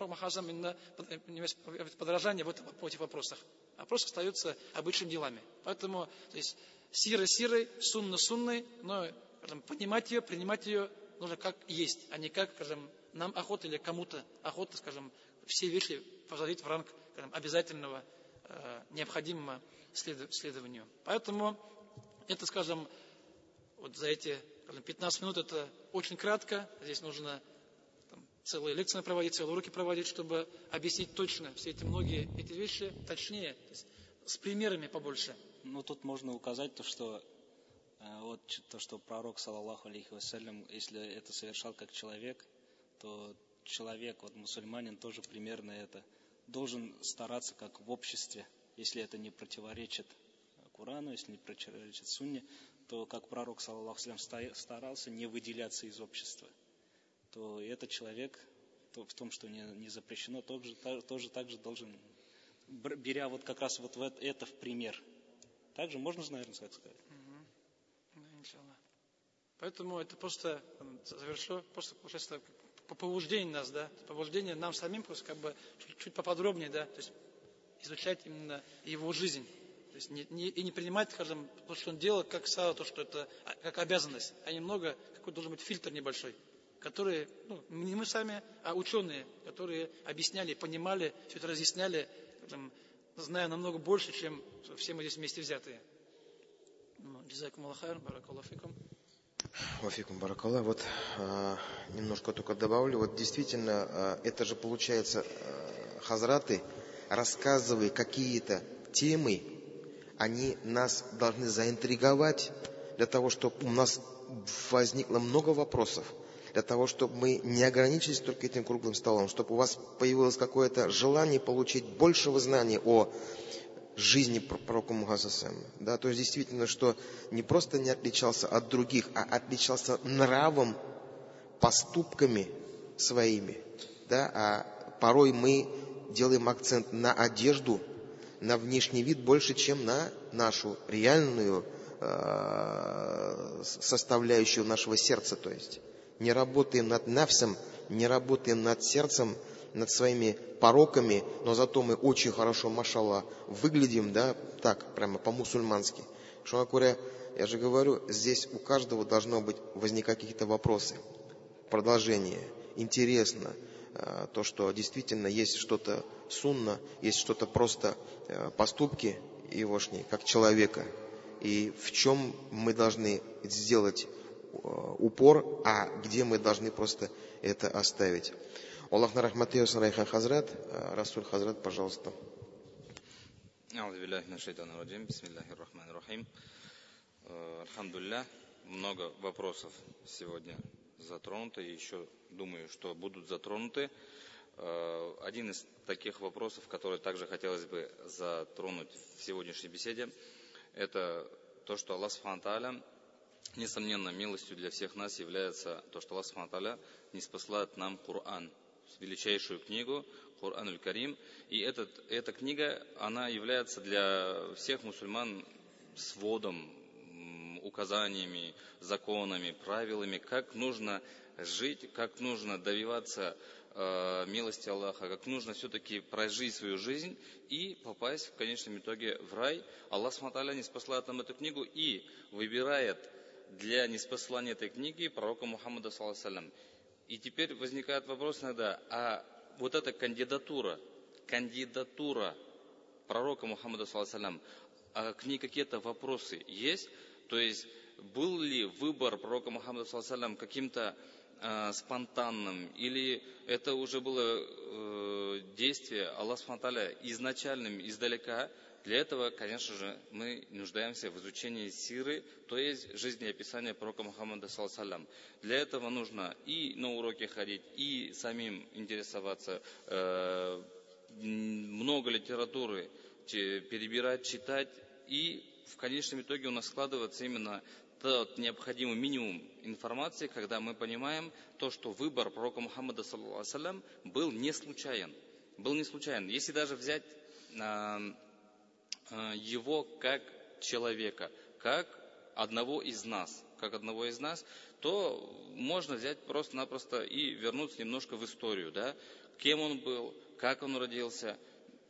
C: Махазам именно подражание в, этом, в этих вопросах. А просто остаются обычными делами. Поэтому то есть, сирой сирой, сунна сунной, но скажем, понимать ее, принимать ее нужно как есть, а не как, скажем, нам охота или кому-то охота, скажем, все вещи возводить в ранг скажем, обязательного, э, необходимого следованию. Поэтому это, скажем, вот за эти скажем, 15 минут это очень кратко. Здесь нужно там, целые лекции проводить, целые уроки проводить, чтобы объяснить точно все эти многие эти вещи, точнее, то есть, с примерами побольше.
B: Ну, тут можно указать то, что э, вот то, что пророк, саллаллаху алейхи вассалям, если это совершал как человек, то человек, вот мусульманин тоже примерно это, должен стараться как в обществе, если это не противоречит Курану, если не противоречит Сунне, то как пророк, саллаху старался не выделяться из общества, то этот человек то в том, что не, не запрещено, тоже, тоже так же должен, беря вот как раз вот это в пример. Также можно, наверное, так сказать.
C: Поэтому это просто завершу, просто получается по побуждению нас, да, побуждение нам самим просто как бы чуть, чуть поподробнее, да, то есть изучать именно его жизнь. То есть не, не, и не принимать, скажем, то, что он делал, как сало, то, что это а, как обязанность, а немного, какой должен быть фильтр небольшой, который, ну, не мы сами, а ученые, которые объясняли, понимали, все это разъясняли, скажем, знаю намного больше, чем все мы здесь вместе взятые. Ну, Джазакум Аллахайр, баракаллафикум.
A: Вафикум Баракалла. Вот э, немножко только добавлю. Вот действительно, э, это же получается, э, хазраты, рассказывая какие-то темы, они нас должны заинтриговать для того, чтобы у нас возникло много вопросов, для того, чтобы мы не ограничились только этим круглым столом, чтобы у вас появилось какое-то желание получить большего знания о жизни пророка Мухазаса. Да, то есть действительно, что не просто не отличался от других, а отличался нравом, поступками своими. Да, а порой мы делаем акцент на одежду, на внешний вид больше, чем на нашу реальную э, составляющую нашего сердца. То есть не работаем над навсом, не работаем над сердцем, над своими пороками, но зато мы очень хорошо, машалла, выглядим, да, так, прямо по-мусульмански. Говоря, я же говорю, здесь у каждого должно быть возникать какие-то вопросы, продолжение, интересно, э, то, что действительно есть что-то сунна, есть что-то просто э, поступки егошние, как человека, и в чем мы должны сделать э, упор, а где мы должны просто это оставить. Аллахна рахматы olsun Райхан Хазрат. Расуль Хазрат, пожалуйста.
D: Альхамдулилля. Много вопросов сегодня затронуто, и еще думаю, что будут затронуты. Э, один из таких вопросов, который также хотелось бы затронуть в сегодняшней беседе, это то, что Аллах Субхану несомненно, милостью для всех нас является то, что Аллах Субхану не спасает нам Коран, величайшую книгу, Коран Аль-Карим. И этот, эта книга, она является для всех мусульман сводом, указаниями, законами, правилами, как нужно жить, как нужно добиваться э, милости Аллаха, как нужно все-таки прожить свою жизнь и попасть в конечном итоге в рай. Аллах Сматаля не спасает нам эту книгу и выбирает для неспослания этой книги пророка Мухаммада, саллаху и теперь возникает вопрос иногда, а вот эта кандидатура, кандидатура пророка Мухаммада, саллаху а к ней какие-то вопросы есть? То есть был ли выбор пророка Мухаммада, саллаху каким-то э, спонтанным, или это уже было э, действие Аллаха изначальным, издалека, для этого, конечно же, мы нуждаемся в изучении сиры, то есть жизнеописания пророка Мухаммада, саллаллаху Для этого нужно и на уроки ходить, и самим интересоваться, э, много литературы перебирать, читать, и в конечном итоге у нас складывается именно тот необходимый минимум информации, когда мы понимаем то, что выбор пророка Мухаммада, саллаллаху был не случайен. Был не случайен. Если даже взять Э, его как человека, как одного из нас, как одного из нас, то можно взять просто-напросто и вернуться немножко в историю, да, кем он был, как он родился.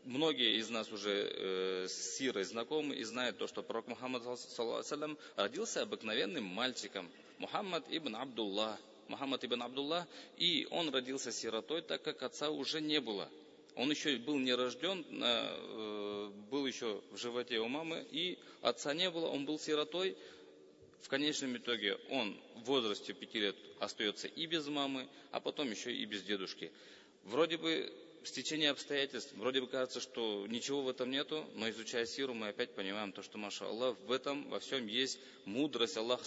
D: Многие из нас уже э, с Сирой знакомы и знают то, что пророк Мухаммад саллаллаху родился обыкновенным мальчиком. Мухаммад ибн Абдуллах. Мухаммад ибн Абдуллах, и он родился сиротой, так как отца уже не было. Он еще был не рожден, э, был еще в животе у мамы, и отца не было, он был сиротой. В конечном итоге он в возрасте пяти лет остается и без мамы, а потом еще и без дедушки. Вроде бы стечение обстоятельств, вроде бы кажется, что ничего в этом нету, но изучая сиру, мы опять понимаем то, что, маша Аллах, в этом во всем есть мудрость Аллаха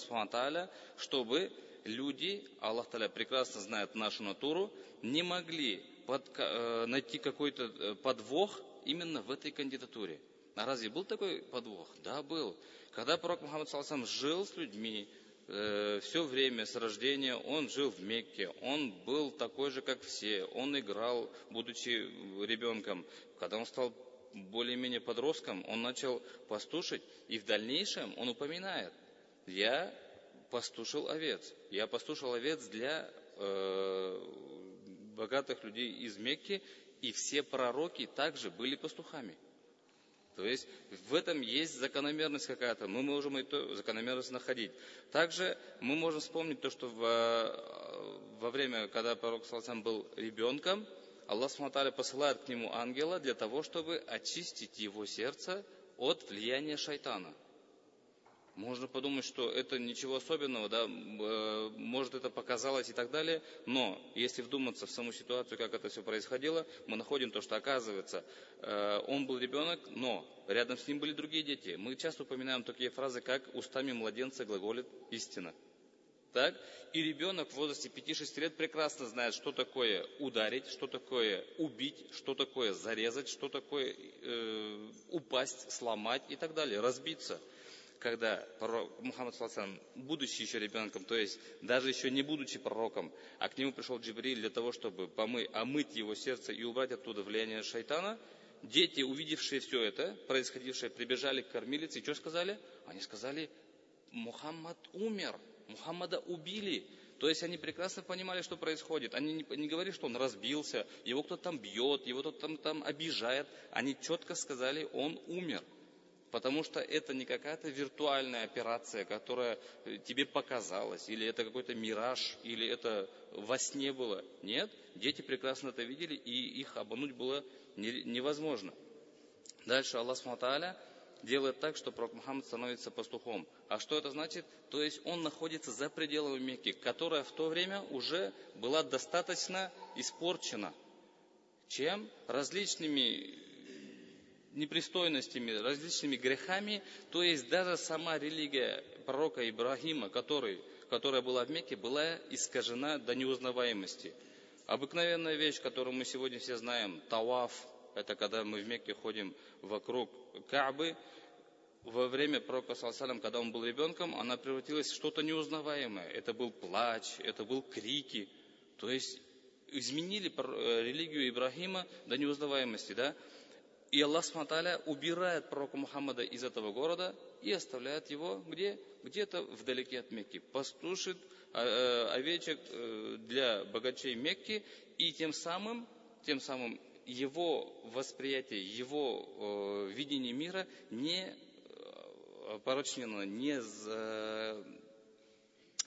D: чтобы люди, Аллах Таля прекрасно знает нашу натуру, не могли под, э, найти какой-то э, подвох именно в этой кандидатуре. А разве был такой подвох? Да, был. Когда пророк Мухаммад Саласам жил с людьми, э, все время с рождения он жил в Мекке, он был такой же, как все, он играл, будучи ребенком. Когда он стал более-менее подростком, он начал пастушить, и в дальнейшем он упоминает, я пастушил овец, я пастушил овец для э, богатых людей из Мекки, и все пророки также были пастухами. То есть в этом есть закономерность какая-то. Мы можем эту закономерность находить. Также мы можем вспомнить то, что во, во время, когда пророк Саласам был ребенком, Аллах Субтитры посылает к нему ангела для того, чтобы очистить его сердце от влияния шайтана. Можно подумать, что это ничего особенного, да, э, может это показалось и так далее, но если вдуматься в саму ситуацию, как это все происходило, мы находим то, что оказывается, э, он был ребенок, но рядом с ним были другие дети. Мы часто упоминаем такие фразы, как «устами младенца глаголит истина». Так? И ребенок в возрасте 5-6 лет прекрасно знает, что такое ударить, что такое убить, что такое зарезать, что такое э, упасть, сломать и так далее, разбиться – когда пророк Мухаммад, будучи еще ребенком, то есть даже еще не будучи пророком, а к нему пришел Джибриль для того, чтобы помыть, омыть его сердце и убрать оттуда влияние шайтана, дети, увидевшие все это, происходившее, прибежали к кормилице и что сказали? Они сказали, Мухаммад умер, Мухаммада убили. То есть они прекрасно понимали, что происходит. Они не, не говорили, что он разбился, его кто-то там бьет, его кто-то там, там обижает. Они четко сказали, он умер. Потому что это не какая-то виртуальная операция, которая э, тебе показалась, или это какой-то мираж, или это во сне было. Нет, дети прекрасно это видели, и их обмануть было невозможно. Дальше Аллах Субтитры делает так, что пророк Мухаммад становится пастухом. А что это значит? То есть он находится за пределами Мекки, которая в то время уже была достаточно испорчена. Чем? Различными непристойностями, различными грехами, то есть даже сама религия пророка Ибрагима, который, которая была в Мекке, была искажена до неузнаваемости. Обыкновенная вещь, которую мы сегодня все знаем, таваф, это когда мы в Мекке ходим вокруг Каабы, во время пророка Салсалам, когда он был ребенком, она превратилась в что-то неузнаваемое. Это был плач, это был крики. То есть изменили э, религию Ибрагима до неузнаваемости, да? И Аллах Субтитры убирает пророка Мухаммада из этого города и оставляет его где? Где-то вдалеке от Мекки. Пастушит а, э, овечек э, для богачей Мекки и тем самым, тем самым его восприятие, его э, видение мира не порочнено, не,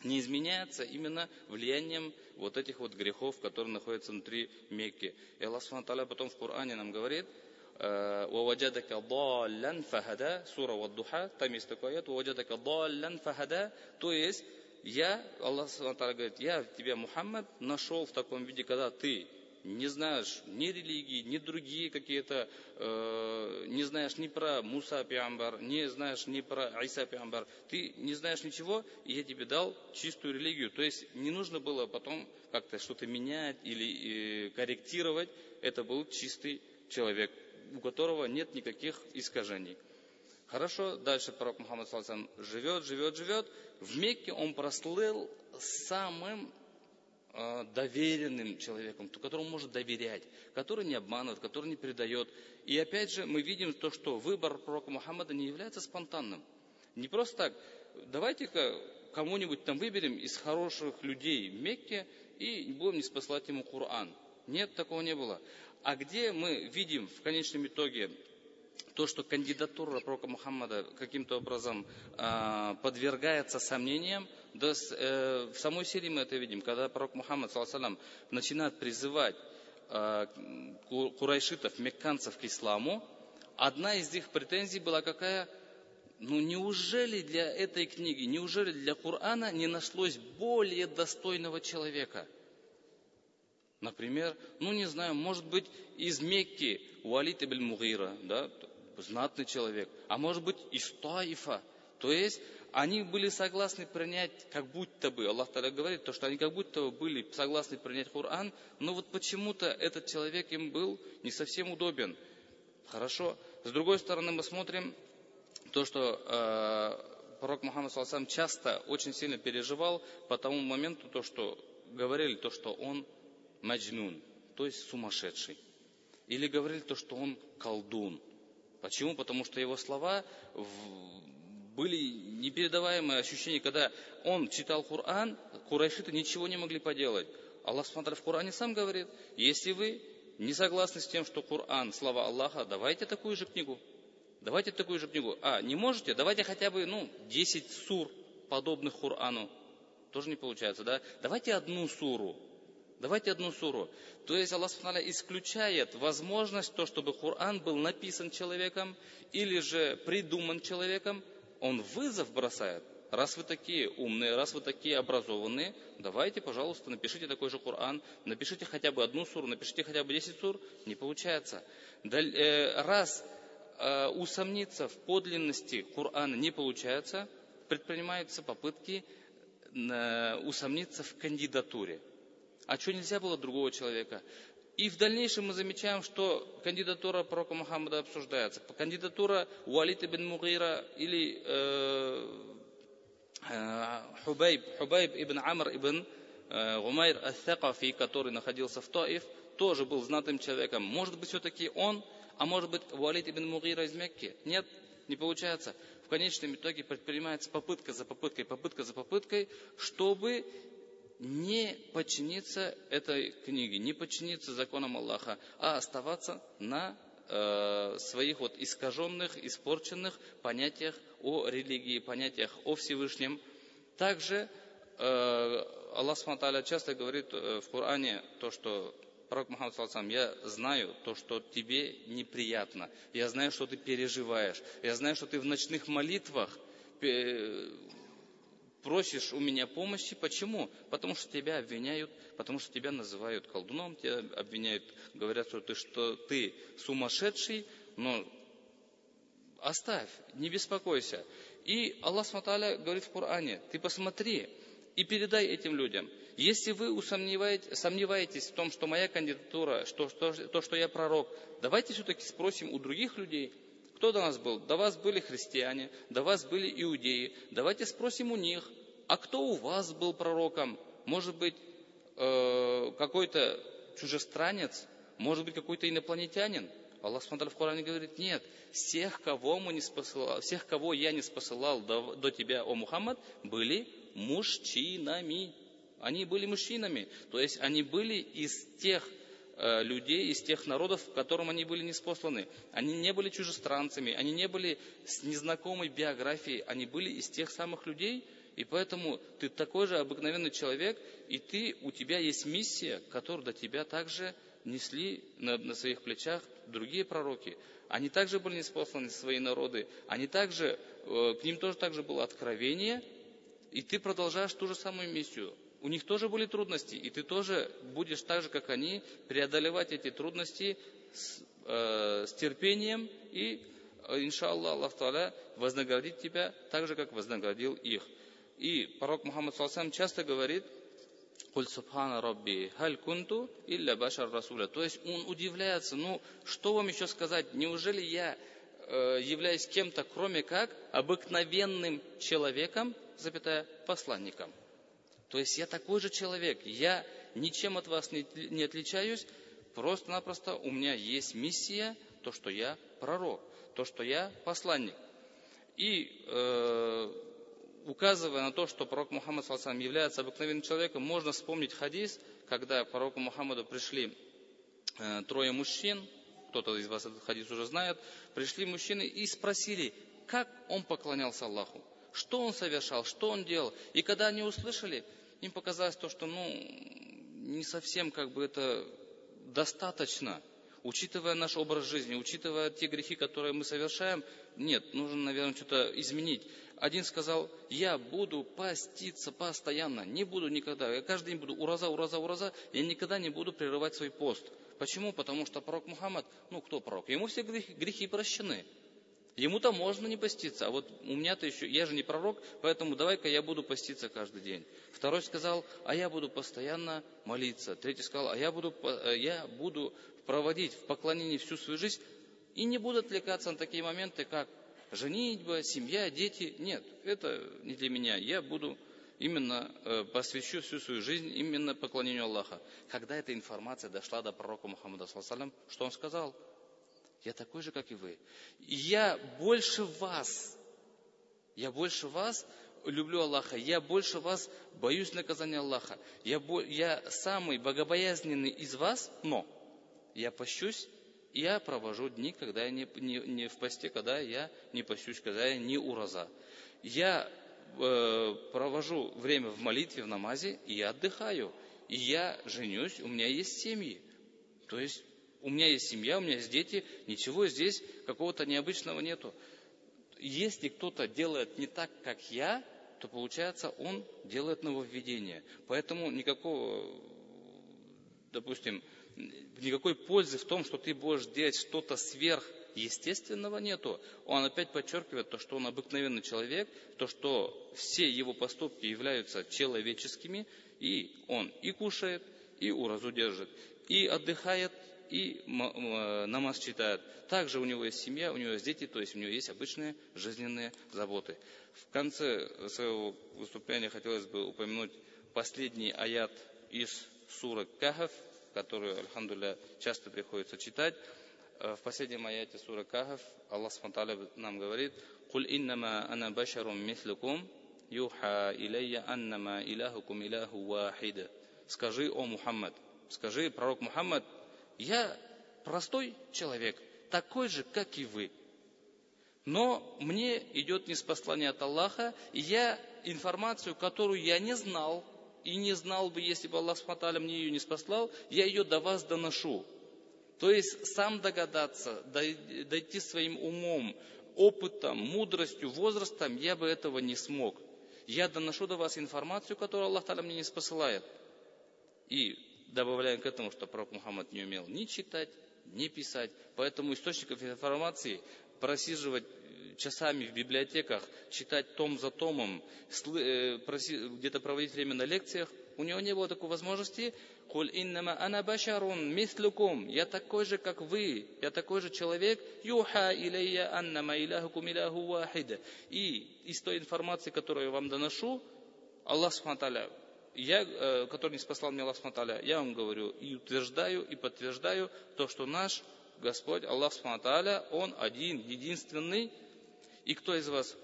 D: не изменяется именно влиянием вот этих вот грехов, которые находятся внутри Мекки. И Аллах Субтитры потом в Коране нам говорит – ووجدك ضالا فهدا сура Ваддуха, там есть такой аят, ووجدك ضالا فهدا, то есть я, Аллах говорит, я тебя, Мухаммад, нашел в таком виде, когда ты не знаешь ни религии, ни другие какие-то, э, не знаешь ни про Муса Пиамбар, не знаешь ни про Айса Пиамбар, ты не знаешь ничего, и я тебе дал чистую религию. То есть не нужно было потом как-то что-то менять или э, корректировать, это был чистый человек у которого нет никаких искажений. Хорошо, дальше пророк Мухаммад Саласам живет, живет, живет. В Мекке он прослыл самым э, доверенным человеком, которому может доверять, который не обманывает, который не предает. И опять же мы видим то, что выбор пророка Мухаммада не является спонтанным. Не просто так, давайте-ка кому-нибудь там выберем из хороших людей в Мекке и будем не спаслать ему Коран. Нет, такого не было. А где мы видим в конечном итоге то, что кандидатура пророка Мухаммада каким-то образом э, подвергается сомнениям, да, э, в самой Сирии мы это видим, когда пророк Мухаммад саллаллаху начинает призывать э, курайшитов, мекканцев к исламу, одна из их претензий была какая? Ну неужели для этой книги, неужели для Корана не нашлось более достойного человека – Например, ну не знаю, может быть из Мекки Уалид ибн Мугира, да, знатный человек, а может быть из Таифа. То есть они были согласны принять, как будто бы, Аллах тогда говорит, то, что они как будто бы были согласны принять Коран, но вот почему-то этот человек им был не совсем удобен. Хорошо. С другой стороны, мы смотрим то, что э, пророк Мухаммад Саласам часто очень сильно переживал по тому моменту, то, что говорили, то, что он маджнун, то есть сумасшедший. Или говорили то, что он колдун. Почему? Потому что его слова были непередаваемые ощущения, когда он читал Коран, курайшиты ничего не могли поделать. Аллах смотрит в Коране сам говорит, если вы не согласны с тем, что Коран, слова Аллаха, давайте такую же книгу. Давайте такую же книгу. А, не можете? Давайте хотя бы, ну, 10 сур, подобных Корану. Тоже не получается, да? Давайте одну суру Давайте одну суру. То есть Аллах исключает возможность то, чтобы Коран был написан человеком или же придуман человеком. Он вызов бросает. Раз вы такие умные, раз вы такие образованные, давайте, пожалуйста, напишите такой же Коран, напишите хотя бы одну суру, напишите хотя бы 10 сур. Не получается. Э, раз э, усомниться в подлинности Корана не получается, предпринимаются попытки э, усомниться в кандидатуре. А что нельзя было другого человека? И в дальнейшем мы замечаем, что кандидатура пророка Мухаммада обсуждается. Кандидатура Уалита ибн Мугира или э, э, Хубайб, Хубайб ибн Амр ибн э, Гумайр Ас-Сакафи, который находился в Таиф, тоже был знатым человеком. Может быть, все-таки он, а может быть, Уалид ибн Мугира из Мекки? Нет, не получается. В конечном итоге предпринимается попытка за попыткой, попытка за попыткой, чтобы не подчиниться этой книге, не подчиниться законам Аллаха, а оставаться на э, своих вот искаженных, испорченных понятиях о религии, понятиях о Всевышнем. Также э, Аллах Субтитры часто говорит э, в Коране то, что пророк Мухаммад Саласам, я знаю то, что тебе неприятно, я знаю, что ты переживаешь, я знаю, что ты в ночных молитвах просишь у меня помощи. Почему? Потому что тебя обвиняют, потому что тебя называют колдуном, тебя обвиняют, говорят, что ты, что ты сумасшедший, но оставь, не беспокойся. И Аллах Сматаля говорит в Коране, ты посмотри и передай этим людям. Если вы усомневаетесь, сомневаетесь в том, что моя кандидатура, что, что, то, что я пророк, давайте все-таки спросим у других людей, кто до нас был? До вас были христиане, до вас были иудеи. Давайте спросим у них, а кто у вас был пророком? Может быть, э, какой-то чужестранец? Может быть, какой-то инопланетянин? Аллах Субтитры в Коране говорит, нет, всех, кого, мы не спосылал, всех, кого я не спосылал до, до тебя, о Мухаммад, были мужчинами. Они были мужчинами. То есть они были из тех людей из тех народов, к которым они были неспосланы. Они не были чужестранцами, они не были с незнакомой биографией, они были из тех самых людей, и поэтому ты такой же обыкновенный человек, и ты, у тебя есть миссия, которую до тебя также несли на, на своих плечах другие пророки. Они также были неспосланы свои народы, они также, э, к ним тоже также было откровение, и ты продолжаешь ту же самую миссию у них тоже были трудности, и ты тоже будешь так же, как они, преодолевать эти трудности с, э, с терпением, и, э, иншаллах, Аллах Та'аля вознаградит тебя так же, как вознаградил их. И пророк Мухаммад Саласам часто говорит, Куль субхана рабби, халь кунту илля башар расуля. То есть он удивляется, ну что вам еще сказать, неужели я э, являюсь кем-то, кроме как обыкновенным человеком, запятая, посланником. То есть я такой же человек, я ничем от вас не, не отличаюсь, просто-напросто у меня есть миссия, то, что я пророк, то, что я посланник. И э, указывая на то, что пророк Мухаммад Саласам является обыкновенным человеком, можно вспомнить хадис, когда к пророку Мухаммаду пришли э, трое мужчин, кто-то из вас этот хадис уже знает, пришли мужчины и спросили, как он поклонялся Аллаху, что он совершал, что он делал. И когда они услышали, им показалось то, что ну, не совсем как бы это достаточно, учитывая наш образ жизни, учитывая те грехи, которые мы совершаем, нет, нужно, наверное, что-то изменить. Один сказал, я буду поститься постоянно, не буду никогда, я каждый день буду ураза, ураза, ураза, я никогда не буду прерывать свой пост. Почему? Потому что пророк Мухаммад, ну кто пророк? Ему все грехи, грехи прощены. Ему-то можно не поститься, а вот у меня-то еще, я же не пророк, поэтому давай-ка я буду поститься каждый день. Второй сказал, а я буду постоянно молиться. Третий сказал, а я буду, э, я буду проводить в поклонении всю свою жизнь и не буду отвлекаться на такие моменты, как женитьба, семья, дети. Нет, это не для меня. Я буду именно э, посвящу всю свою жизнь именно поклонению Аллаха. Когда эта информация дошла до пророка Мухаммада, что он сказал? Я такой же, как и вы. И я больше вас, я больше вас люблю Аллаха, я больше вас боюсь наказания Аллаха. Я, я самый богобоязненный из вас, но я пощусь, я провожу дни, когда я не, не, не в посте, когда я не пощусь, когда я не ураза. Я э, провожу время в молитве, в намазе, и я отдыхаю. и я женюсь, у меня есть семьи. То есть у меня есть семья, у меня есть дети, ничего здесь какого-то необычного нету. Если кто-то делает не так, как я, то получается он делает нововведение. Поэтому никакого, допустим, никакой пользы в том, что ты будешь делать что-то сверх естественного нету. Он опять подчеркивает то, что он обыкновенный человек, то, что все его поступки являются человеческими, и он и кушает, и уразу держит, и отдыхает, и намаз читает. Также у него есть семья, у него есть дети, то есть у него есть обычные жизненные заботы. В конце своего выступления хотелось бы упомянуть последний аят из суры Кахав, которую, альхамдуля, часто приходится читать. В последнем аяте суры Кахав Аллах Субтитры нам говорит, «Куль иннама ана башарум мислюкум, юха илейя аннама илахукум илаху вахида». Скажи, о Мухаммад, скажи, пророк Мухаммад, я простой человек, такой же, как и вы. Но мне идет неспослание от Аллаха, и я информацию, которую я не знал, и не знал бы, если бы Аллах Субтитры мне ее не спаслал, я ее до вас доношу. То есть сам догадаться, дойти своим умом, опытом, мудростью, возрастом, я бы этого не смог. Я доношу до вас информацию, которую Аллах Таля мне не спосылает. И добавляем к этому, что пророк Мухаммад не умел ни читать, ни писать. Поэтому источников информации просиживать часами в библиотеках, читать том за томом, э, где-то проводить время на лекциях, у него не было такой возможности. Куль иннама ана башарун мислюкум. Я такой же, как вы. Я такой же человек. Юха илейя аннама иляхукум иляху вахида. И из той информации, которую я вам доношу, Аллах Субхану я, э, который не спасал меня Аллах Субтитры, я вам говорю и утверждаю, и подтверждаю то, что наш Господь Аллах Субтитры, Он один, единственный. И кто из вас.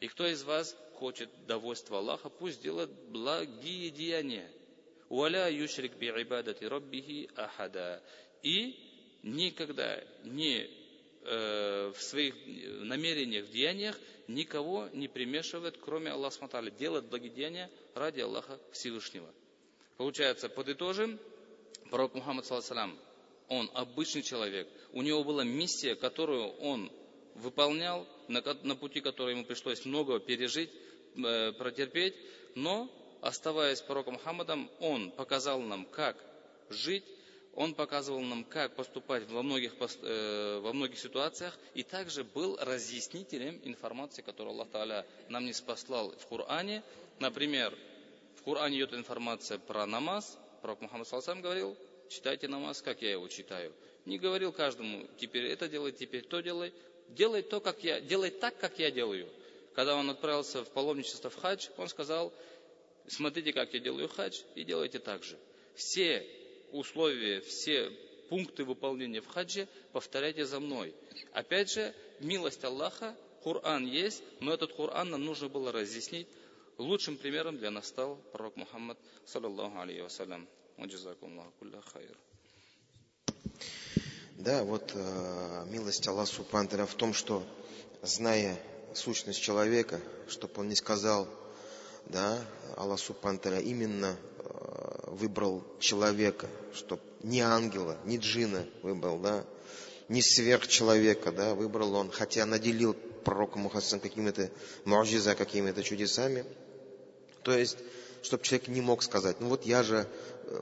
D: И кто из вас хочет довольства Аллаха, пусть делает благие деяния. И никогда не э, в своих намерениях, в деяниях никого не примешивает, кроме Аллаха Сматаля. Делает благодеяния ради Аллаха Всевышнего. Получается, подытожим, пророк Мухаммад, саллаху он обычный человек. У него была миссия, которую он выполнял, на, на пути которой ему пришлось много пережить, э, протерпеть, но, оставаясь пророком Мухаммадом, он показал нам, как жить, он показывал нам, как поступать во многих, э, во многих ситуациях, и также был разъяснителем информации, которую Аллах Та'аля нам не спаслал в Коране. Например, в Коране идет информация про намаз, пророк Мухаммад Салсам говорил, читайте намаз, как я его читаю. Не говорил каждому, теперь это делай, теперь то делай. Делай то, как я, делай так, как я делаю. Когда он отправился в паломничество в хадж, он сказал, смотрите, как я делаю хадж, и делайте так же. Все условия, все пункты выполнения в хадже повторяйте за мной. Опять же, милость Аллаха, Коран есть, но этот Коран нам нужно было разъяснить. Лучшим примером для нас стал пророк Мухаммад, саллаллаху алейхи вассалям.
A: Да, вот э, милость Аллаха Субхану в том, что зная сущность человека, чтобы он не сказал, да, Аллах Субхану именно э, выбрал человека, чтобы не ангела, не джина выбрал, да, не сверхчеловека, да, выбрал он, хотя наделил пророка Мухассан какими-то муаджиза, какими-то чудесами. То есть, чтобы человек не мог сказать, ну вот я же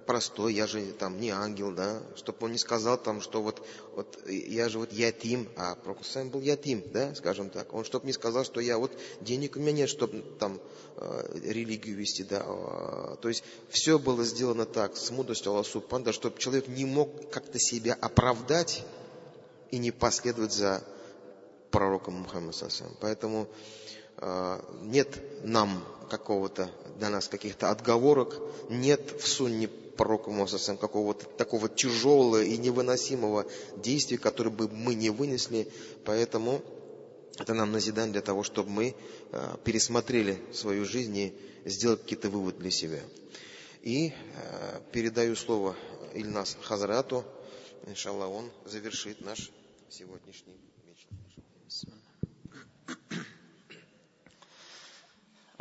A: простой, я же там не ангел, да, чтобы он не сказал там, что вот, вот я же вот ятим, а Пророк сам был ятим, да, скажем так. Он чтобы не сказал, что я вот денег у меня нет, чтобы там э, религию вести, да. Э, то есть все было сделано так, с мудростью Аллаха Субхану, чтобы человек не мог как-то себя оправдать и не последовать за пророком Мухаммадом. Поэтому э, нет нам какого-то для нас каких-то отговорок, нет в сунне пророка Мосасам какого-то такого тяжелого и невыносимого действия, которое бы мы не вынесли. Поэтому это нам назидание для того, чтобы мы э, пересмотрели свою жизнь и сделали какие-то выводы для себя. И э, передаю слово Ильнас Хазрату. Иншаллах, он завершит наш сегодняшний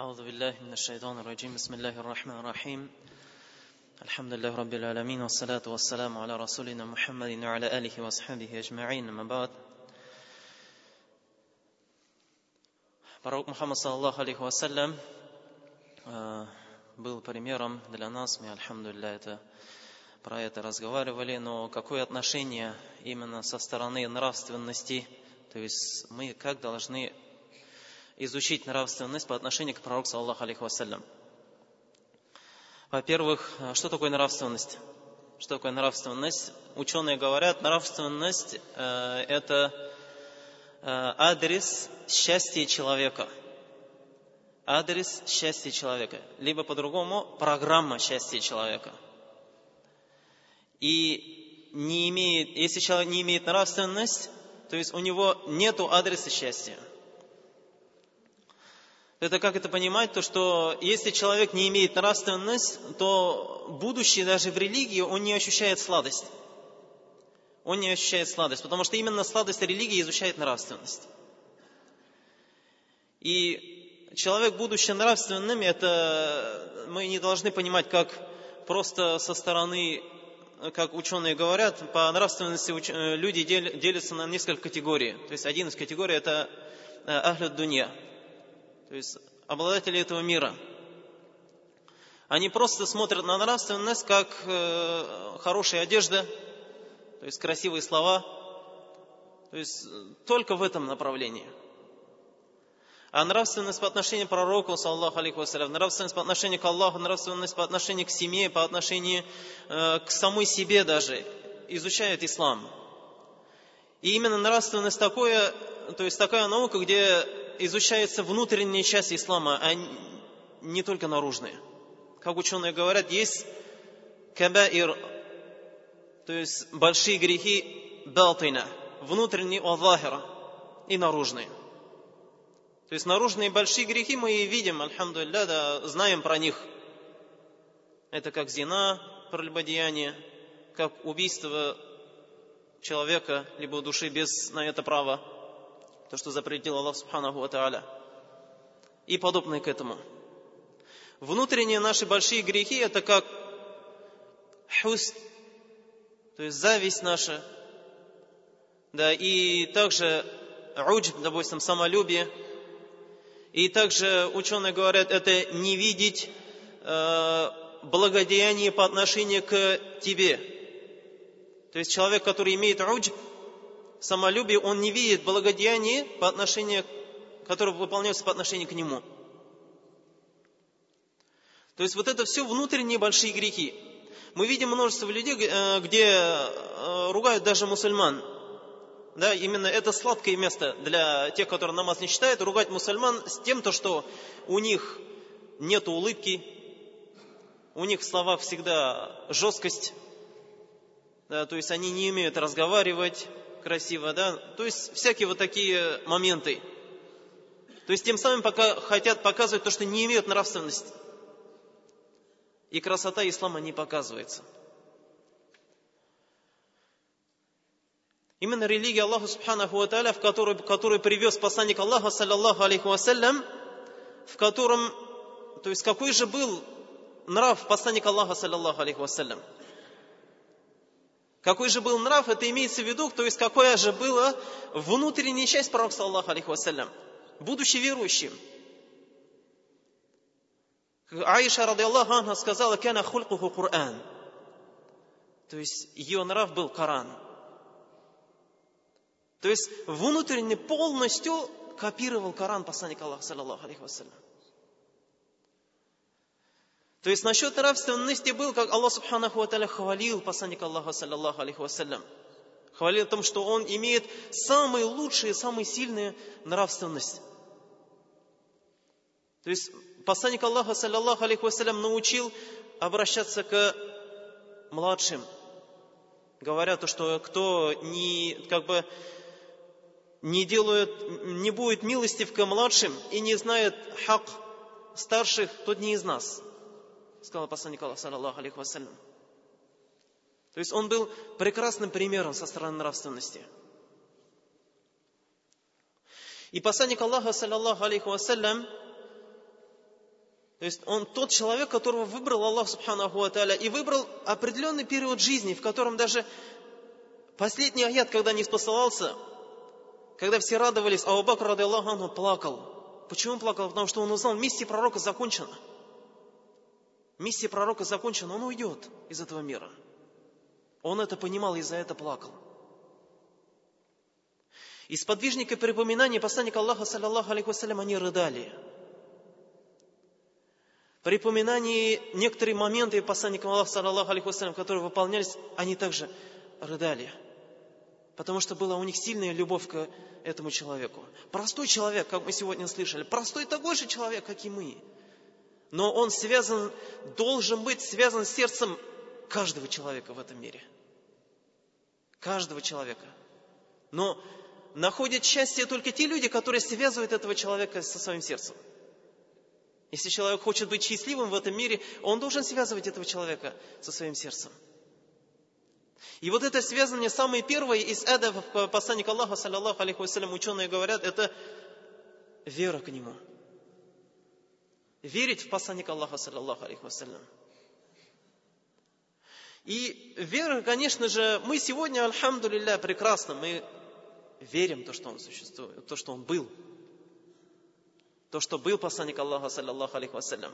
E: أعوذ بالله من الشيطان الرجيم بسم الله الرحمن الرحيم الحمد لله رب العالمين والصلاة والسلام على رسولنا محمد وعلى آله وصحبه أجمعين أما بعد Пророк Мухаммад, саллаху алейхи вассалям, э, был примером для нас. Мы, альхамдулилля, это, про это разговаривали. Но какое отношение именно со стороны нравственности, то есть мы как должны изучить нравственность по отношению к пророку, саллаху алейхи вассалям. Во-первых, что такое нравственность? Что такое нравственность? Ученые говорят, нравственность э, это э, адрес счастья человека. Адрес счастья человека. Либо по-другому, программа счастья человека. И не имеет, если человек не имеет нравственность, то есть у него нет адреса счастья. Это как это понимать, то что если человек не имеет нравственность, то будущее даже в религии он не ощущает сладость. Он не ощущает сладость, потому что именно сладость религии изучает нравственность. И человек, будучи нравственным, это мы не должны понимать как просто со стороны, как ученые говорят, по нравственности люди делятся на несколько категорий. То есть один из категорий это э, ахлюд дунья, то есть обладатели этого мира. Они просто смотрят на нравственность как э, хорошая одежда, то есть красивые слова, то есть э, только в этом направлении. А нравственность по отношению к пророку, саллаху алейхи вассалям, нравственность по отношению к Аллаху, нравственность по отношению к семье, по отношению э, к самой себе даже, изучают ислам. И именно нравственность такое, то есть такая наука, где изучается внутренняя часть ислама, а не только наружная. Как ученые говорят, есть кабаир, то есть большие грехи балтина, внутренние вазахира и наружные. То есть наружные большие грехи мы и видим, альхамдулилля, да, знаем про них. Это как зина, прелюбодеяние, как убийство человека, либо души без на это права, то, что запретил Аллах Субханаху Ва и подобное к этому. Внутренние наши большие грехи это как хуст, то есть зависть наша, да, и также уджб, допустим, самолюбие, и также ученые говорят, это не видеть э, благодеяние по отношению к тебе. То есть человек, который имеет уджб, самолюбие, он не видит благодеяние по отношению, которое выполняется по отношению к нему. То есть вот это все внутренние большие грехи. Мы видим множество людей, э, где э, ругают даже мусульман. Да, именно это сладкое место для тех, которые намаз не читают, ругать мусульман с тем, то, что у них нет улыбки, у них в словах всегда жесткость, да, то есть они не умеют разговаривать, красиво, да, то есть всякие вот такие моменты. То есть тем самым пока хотят показывать то, что не имеют нравственности. И красота ислама не показывается. Именно религия Аллаха Субханаху Ва в которую, которую привез посланник Аллаха, саллаллаху алейхи вассалям, в котором, то есть какой же был нрав посланника Аллаха, саллаллаху алейхи вассалям. Какой же был нрав, это имеется в виду, то есть какая же была внутренняя часть пророка, саллаху алейхи вассалям, будучи верующим. Аиша, ради Аллаху анха, сказала, «Кана хулькуху Кур'ан». То есть ее нрав был Коран. То есть внутренне полностью копировал Коран посланника Аллаха, саллаху алейхи вассалям. То есть насчет нравственности был, как Аллах Субханаху Аталя хвалил посланника Аллаха, саллаллаху алейхи вассалям. Хвалил о том, что он имеет самые лучшие, самые сильные нравственность. То есть посланник Аллаха, саллаллаху алейхи вассалям, научил обращаться к младшим, говоря то, что кто не, как бы, не делает, не будет милостив к младшим и не знает хак старших, тот не из нас сказал посланник Аллаха, саллаллаху алейхи вассалям. То есть он был прекрасным примером со стороны нравственности. И посланник Аллаха, саллаллаху алейхи вассалям, То есть он тот человек, которого выбрал Аллах Субханаху Аталя, и выбрал определенный период жизни, в котором даже последний аят, когда не спасовался, когда все радовались, а Абу Бакр, рады Аллаху, плакал. Почему он плакал? Потому что он узнал, миссия пророка закончена. Миссия пророка закончена, он уйдет из этого мира. Он это понимал и за это плакал. И сподвижники припоминания посланника Аллаха, саллаллаху алейхи вассалям, они рыдали. При упоминании некоторые моменты посланника Аллаха, саллаллаху алейхи вассалям, которые выполнялись, они также рыдали. Потому что была у них сильная любовь к этому человеку. Простой человек, как мы сегодня слышали, простой такой же человек, как и мы. Но он связан, должен быть связан с сердцем каждого человека в этом мире. Каждого человека. Но находят счастье только те люди, которые связывают этого человека со своим сердцем. Если человек хочет быть счастливым в этом мире, он должен связывать этого человека со своим сердцем. И вот это связывание, самое первое из адов посланника Аллаха, саллаллаху алейхи вассалям, ученые говорят, это вера к нему. Верить в посланника Аллаха, саллаллаху алейхи вассалям. И вера, конечно же, мы сегодня, альхамдулилля, прекрасно, мы верим то, что он существует, то, что он был. То, что был посланник Аллаха, саллаллаху алейхи вассалям.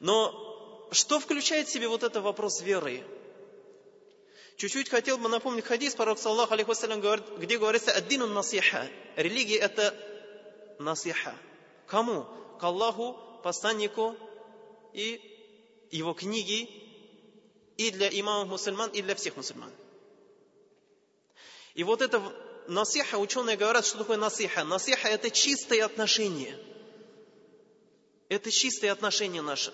E: Но что включает в себе вот этот вопрос веры? Чуть-чуть хотел бы напомнить хадис, пророк, саллаху алейхи вассалям, где говорится «Аддину насиха». Религия – это насиха. Кому? К Аллаху, посланнику и его книги, и для имамов мусульман, и для всех мусульман. И вот это насиха, ученые говорят, что такое насиха. Насиха – это чистые отношения. Это чистые отношения наши.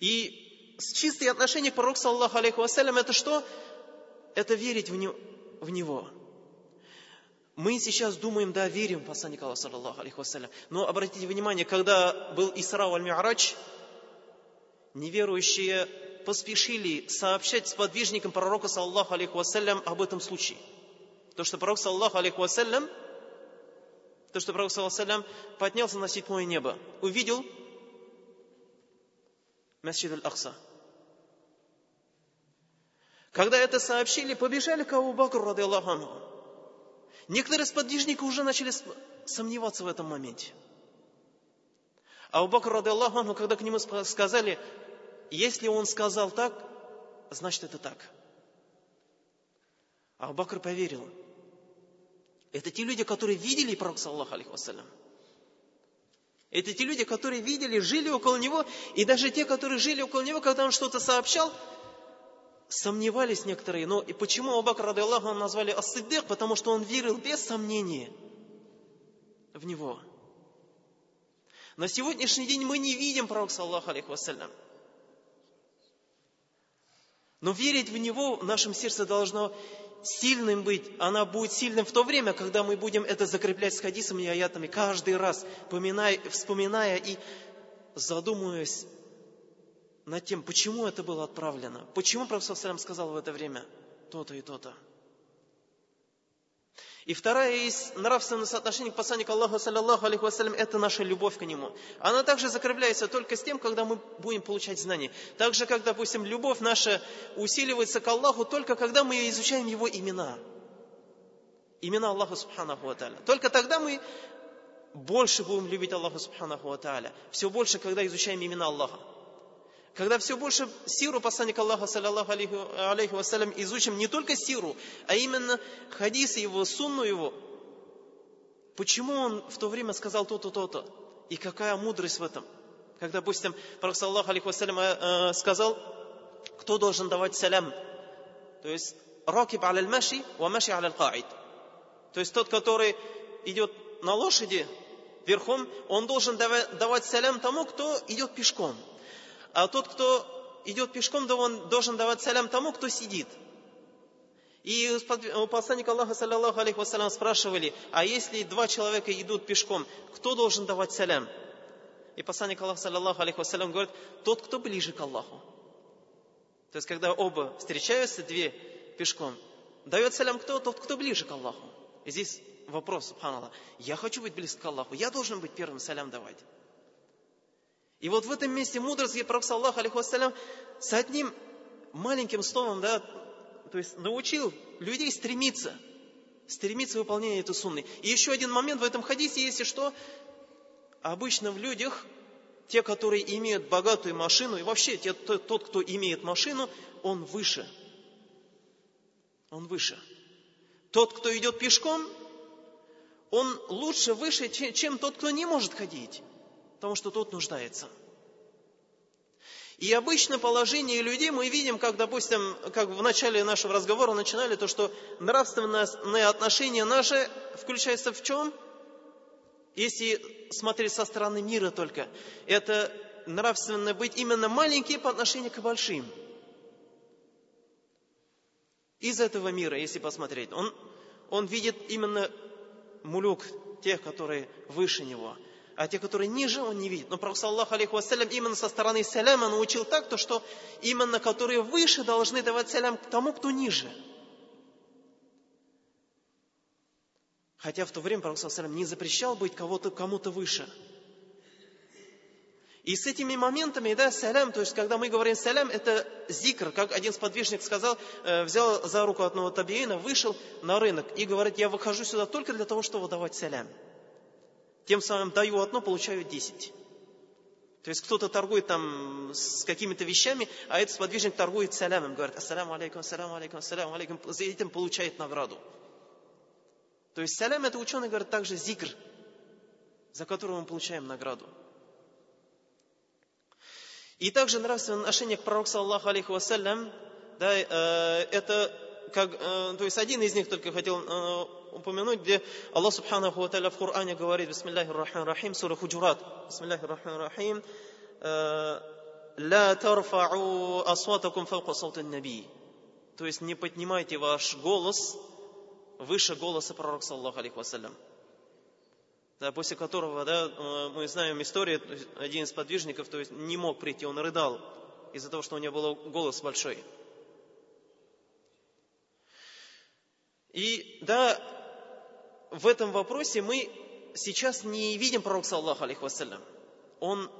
E: И чистые отношения к пророку, саллаху алейхи вассалям, это что? Это верить в, не, в него. Мы сейчас думаем, да, верим в посланника Аллаха, саллаху алейхи вассалям. Но обратите внимание, когда был Исра аль-Ми'рач, неверующие поспешили сообщать сподвижникам пророка, саллаху алейхи вассалям, об этом случае. То, что пророк, саллаху алейхи вассалям, то, что пророк, саллаху алейхи поднялся на седьмое небо, увидел Масджид аль-Акса. Когда это сообщили, побежали к Абу Бакру, рады Некоторые сподвижники уже начали сомневаться в этом моменте. А Абу Бакр, рады Аллаху когда к нему сказали, если он сказал так, значит это так. А Бакр поверил. Это те люди, которые видели пророка, саллаху алейхи вассалям. Это те люди, которые видели, жили около него, и даже те, которые жили около него, когда он что-то сообщал, сомневались некоторые. Но и почему Абакр, рады Аллаху, назвали ас Потому что он верил без сомнения в него. На сегодняшний день мы не видим пророка, саллаху алейхи вассалям. Но верить в Него в нашем сердце должно сильным быть. Она будет сильным в то время, когда мы будем это закреплять с хадисами и аятами каждый раз, поминая, вспоминая и задумываясь над тем, почему это было отправлено, почему Пророк сказал в это время то-то и то-то. И вторая из нравственных соотношений к посланнику Аллаха, саллаллаху алейхи вассалям, это наша любовь к нему. Она также закрепляется только с тем, когда мы будем получать знания. Так же, как, допустим, любовь наша усиливается к Аллаху только когда мы изучаем его имена. Имена Аллаха Субханаху Ва Только тогда мы больше будем любить Аллаха Субханаху Ва Все больше, когда изучаем имена Аллаха. Когда все больше сиру посланника Аллаха, саллаллаху алейхи вассалям, изучим не только сиру, а именно хадисы его, сунну его. Почему он в то время сказал то-то, то-то? И какая мудрость в этом? Когда, допустим, Пророк, саллаллаху алейхи вассалям, э, э, сказал, кто должен давать салям? То есть, ракиб аля маши ва маши аля каид. То есть, тот, который идет на лошади верхом, он должен давать салям тому, кто идет пешком а тот, кто идет пешком, да он должен давать салям тому, кто сидит. И у посланника Аллаха, саллаллаху алейхи вассалям, спрашивали, а если два человека идут пешком, кто должен давать салям? И посланник Аллаха, саллаллаху алейхи вассалям, говорит, тот, кто ближе к Аллаху. То есть, когда оба встречаются, две пешком, дает салям кто? Тот, кто ближе к Аллаху. И здесь вопрос, субханаллах, я хочу быть близко к Аллаху, я должен быть первым салям давать. И вот в этом месте мудрость Пророк, саллаху алейхи вассалям, с одним маленьким словом, да, то есть научил людей стремиться, стремиться выполнять эту сунны. И еще один момент в этом хадисе, если что, обычно в людях, те, которые имеют богатую машину, и вообще те, тот, кто имеет машину, он выше. Он выше. Тот, кто идет пешком, он лучше, выше, чем тот, кто не может ходить, потому что тот нуждается. И обычно положение людей мы видим, как, допустим, как в начале нашего разговора начинали, то, что нравственное отношение наше включается в чем? Если смотреть со стороны мира только, это нравственно быть именно маленьким по отношению к большим. Из этого мира, если посмотреть, он, он видит именно мулюк, тех, которые выше него – а те, которые ниже, он не видит. Но Пророк, саллаху алейхи вассалям, именно со стороны саляма научил так, то, что именно которые выше должны давать салям к тому, кто ниже. Хотя в то время Пророк, саллаху не запрещал быть кого-то, кому-то выше. И с этими моментами, да, салям, то есть, когда мы говорим салям, это зикр, как один сподвижник сказал, э, взял за руку одного табиина, вышел на рынок и говорит, я выхожу сюда только для того, чтобы давать салям. Тем самым даю одно, получаю десять. То есть кто-то торгует там с какими-то вещами, а этот сподвижник торгует салямом, говорит, ассаляму алейкум, ассаляму алейкум, ассаляму алейкум, за этим получает награду. То есть салям это ученый говорит также зикр, за которого мы получаем награду. И также нравственное отношение к пророку, саллаху алейхи вассалям, да, э, это как, э, то есть один из них только хотел э, упомянуть, где Аллах Субханаху Ва в Коране говорит, Бисмиллахи Рахман Рахим, сура Худжурат, Бисмиллахи Рахман Рахим, «Ла тарфау асватакум фаука саутан наби». То есть не поднимайте ваш голос выше голоса пророка, саллаху алейхи вассалям. Да, после которого, да, э, мы знаем историю, один из подвижников, то есть не мог прийти, он рыдал из-за того, что у него был голос большой. И да, в этом вопросе мы сейчас не видим пророка, саллаху алейхи вассалям. Он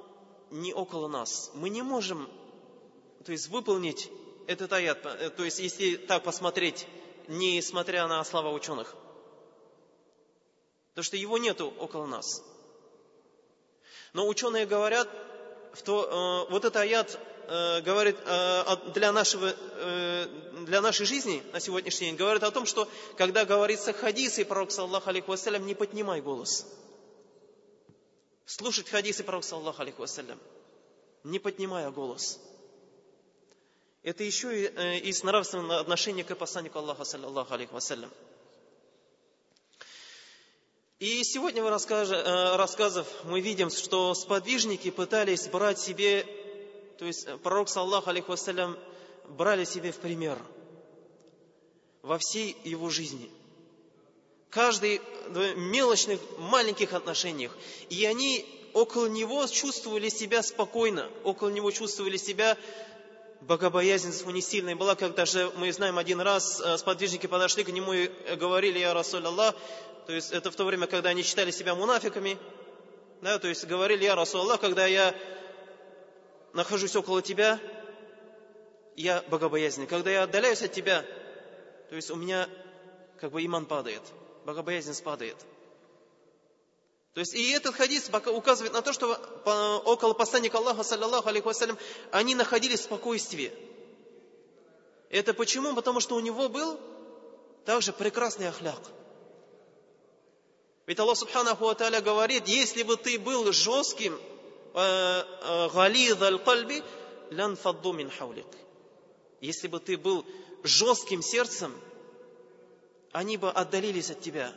E: не около нас. Мы не можем, то есть, выполнить этот аят, э, то есть, если так посмотреть, не смотря на слова ученых. Потому что его нету около нас. Но ученые говорят, что э, вот этот аят э, говорит э, для, нашего, э, для нашей жизни на сегодняшний день, говорит о том, что когда говорится хадисы пророк, саллаху алейхи вассалям, не поднимай голос. Слушать хадисы пророк, саллаху алейхи вассалям, не поднимая голос. Это еще и э, из нравственного отношения к посланнику Аллаха, саллаху алейхи вассалям. И сегодня в э, рассказах мы видим, что сподвижники пытались брать себе то есть э, пророк, саллаху алейхи вассалям, брали себе в пример во всей его жизни. Каждый в мелочных, маленьких отношениях. И они около него чувствовали себя спокойно, около него чувствовали себя богобоязненность у них сильная была, как даже мы знаем один раз, э, сподвижники подошли к нему и говорили, я Расуль Аллах, то есть это в то время, когда они считали себя мунафиками, да, то есть говорили, я Расуль Аллах, когда я нахожусь около тебя, я богобоязненный. Когда я отдаляюсь от тебя, то есть у меня как бы иман падает, богобоязненность падает. То есть и этот хадис указывает на то, что около посланника Аллаха, саллаллаху алейхи вассалям, они находились в спокойствии. Это почему? Потому что у него был также прекрасный ахляк. Ведь Аллах Субханаху Ва говорит, если бы ты был жестким, Э, э, галид аль-кальби лян фадду мин хаулик. Если бы ты был жестким сердцем, они бы отдалились от тебя.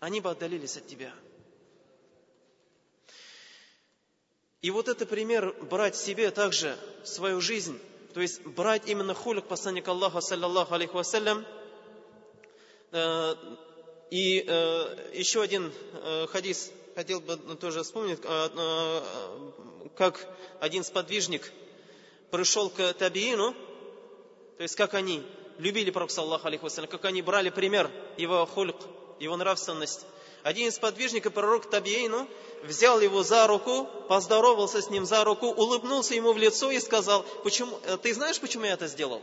E: Они бы отдалились от тебя. И вот это пример брать себе также свою жизнь, то есть брать именно хулик посланника Аллаха, саллаллаху алейхи вассалям, э, и еще один хадис хотел бы тоже вспомнить, а, а, как один сподвижник пришел к Табиину, то есть как они любили Пророка, саллаху алейхи вассалям, как они брали пример его хульк, его нравственность. Один из подвижников, пророк Табиейну, взял его за руку, поздоровался с ним за руку, улыбнулся ему в лицо и сказал, почему, э, ты знаешь, почему я это сделал?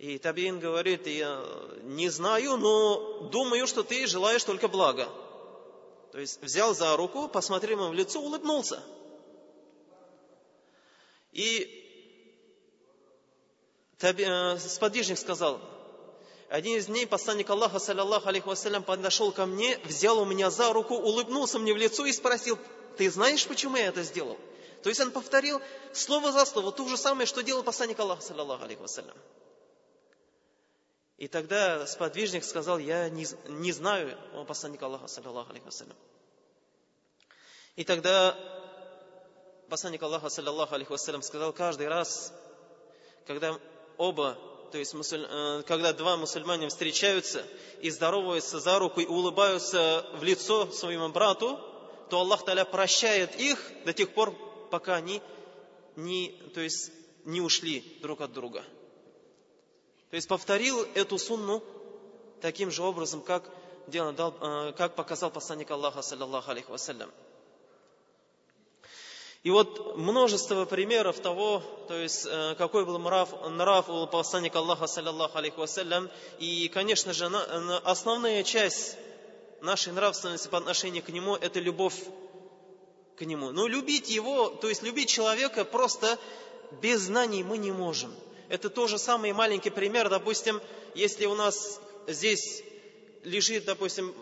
E: И Табиин говорит, я не знаю, но думаю, что ты желаешь только блага. То есть взял за руку, посмотрел ему в лицо, улыбнулся. И э, сподвижник сказал, один из дней посланник Аллаха, саллаллаху алейхи вассалям, подошел ко мне, взял у меня за руку, улыбнулся мне в лицо и спросил, ты знаешь, почему я это сделал? То есть он повторил слово за слово то же самое, что делал посланник Аллаха, саллаллаху алейхи вассалям. И тогда сподвижник сказал, я не, не знаю о посланнике Аллаха, саллаллаху алейхи вассалям. И тогда посланник Аллаха, саллаллаху алейхи вассалям, сказал каждый раз, когда оба то есть э, когда два мусульманина встречаются и здороваются за руку и улыбаются в лицо своему брату, то Аллах Таля прощает их до тех пор, пока они не, то есть, не ушли друг от друга. То есть повторил эту сунну таким же образом, как, делал, э, как показал посланник Аллаха, саллаллаху алейхи вассалям. И вот множество примеров того, то есть э, какой был нрав, нрав у посланника Аллаха, саллиллаху алейхи вассалям. И, конечно же, основная часть нашей нравственности по отношению к нему – это любовь к нему. Но любить его, то есть любить человека просто без знаний мы не можем. Это тоже самый маленький пример, допустим, если у нас здесь лежит, допустим,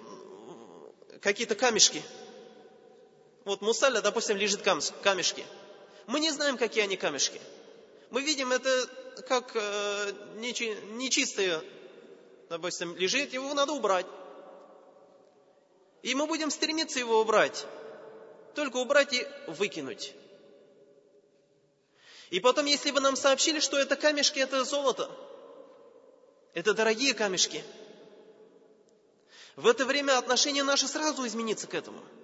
E: какие-то камешки – вот мусаля, допустим, лежит камешки. Мы не знаем, какие они камешки. Мы видим это как э, нечистое, допустим, лежит, его надо убрать. И мы будем стремиться его убрать. Только убрать и выкинуть. И потом, если бы нам сообщили, что это камешки, это золото, это дорогие камешки, в это время отношение наше сразу изменится к этому –